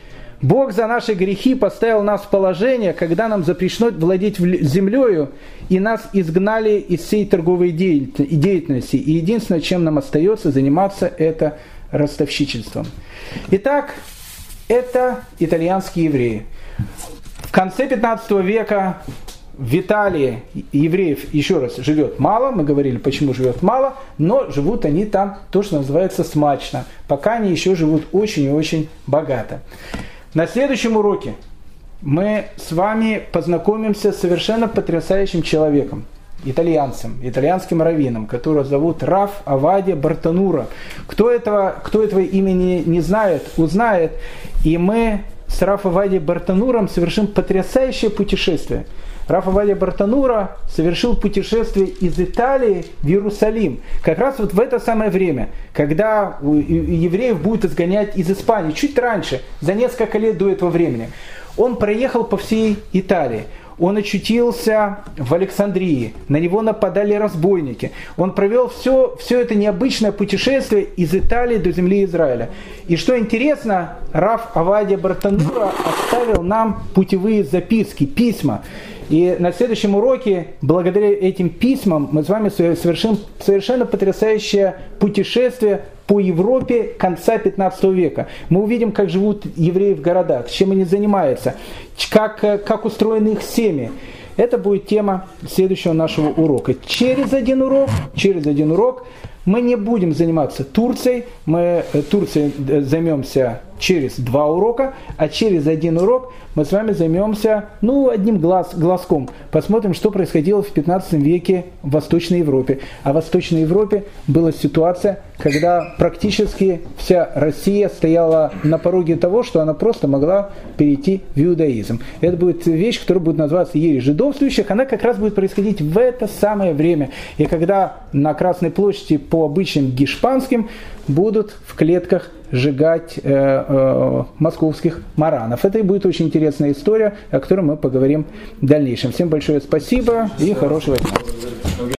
Бог за наши грехи поставил нас в положение, когда нам запрещено владеть землею, и нас изгнали из всей торговой деятельности. И единственное, чем нам остается заниматься, это ростовщичеством. Итак, это итальянские евреи. В конце 15 века в Италии евреев, еще раз, живет мало, мы говорили, почему живет мало, но живут они там, то, что называется, смачно, пока они еще живут очень и очень богато. На следующем уроке мы с вами познакомимся с совершенно потрясающим человеком, итальянцем, итальянским раввином, которого зовут Раф Авадия Бартанура. Кто этого, кто этого имени не знает, узнает. И мы с Раф Авадией Бартануром совершим потрясающее путешествие – Рафа Валя Бартанура совершил путешествие из Италии в Иерусалим. Как раз вот в это самое время, когда евреев будут изгонять из Испании, чуть раньше, за несколько лет до этого времени. Он проехал по всей Италии он очутился в Александрии, на него нападали разбойники. Он провел все, все это необычное путешествие из Италии до земли Израиля. И что интересно, Раф Авадия Бартанура оставил нам путевые записки, письма. И на следующем уроке, благодаря этим письмам, мы с вами совершим совершенно потрясающее путешествие по Европе конца 15 века. Мы увидим, как живут евреи в городах, чем они занимаются, как, как устроены их семьи. Это будет тема следующего нашего урока. Через один урок, через один урок мы не будем заниматься Турцией, мы э, Турцией э, займемся через два урока, а через один урок мы с вами займемся, ну, одним глаз, глазком. Посмотрим, что происходило в 15 веке в Восточной Европе. А в Восточной Европе была ситуация, когда практически вся Россия стояла на пороге того, что она просто могла перейти в иудаизм. Это будет вещь, которая будет называться ересь жидовствующих. Она как раз будет происходить в это самое время. И когда на Красной площади по обычным гешпанским будут в клетках сжигать э, э, московских маранов. Это и будет очень интересная история, о которой мы поговорим в дальнейшем. Всем большое спасибо и хорошего дня.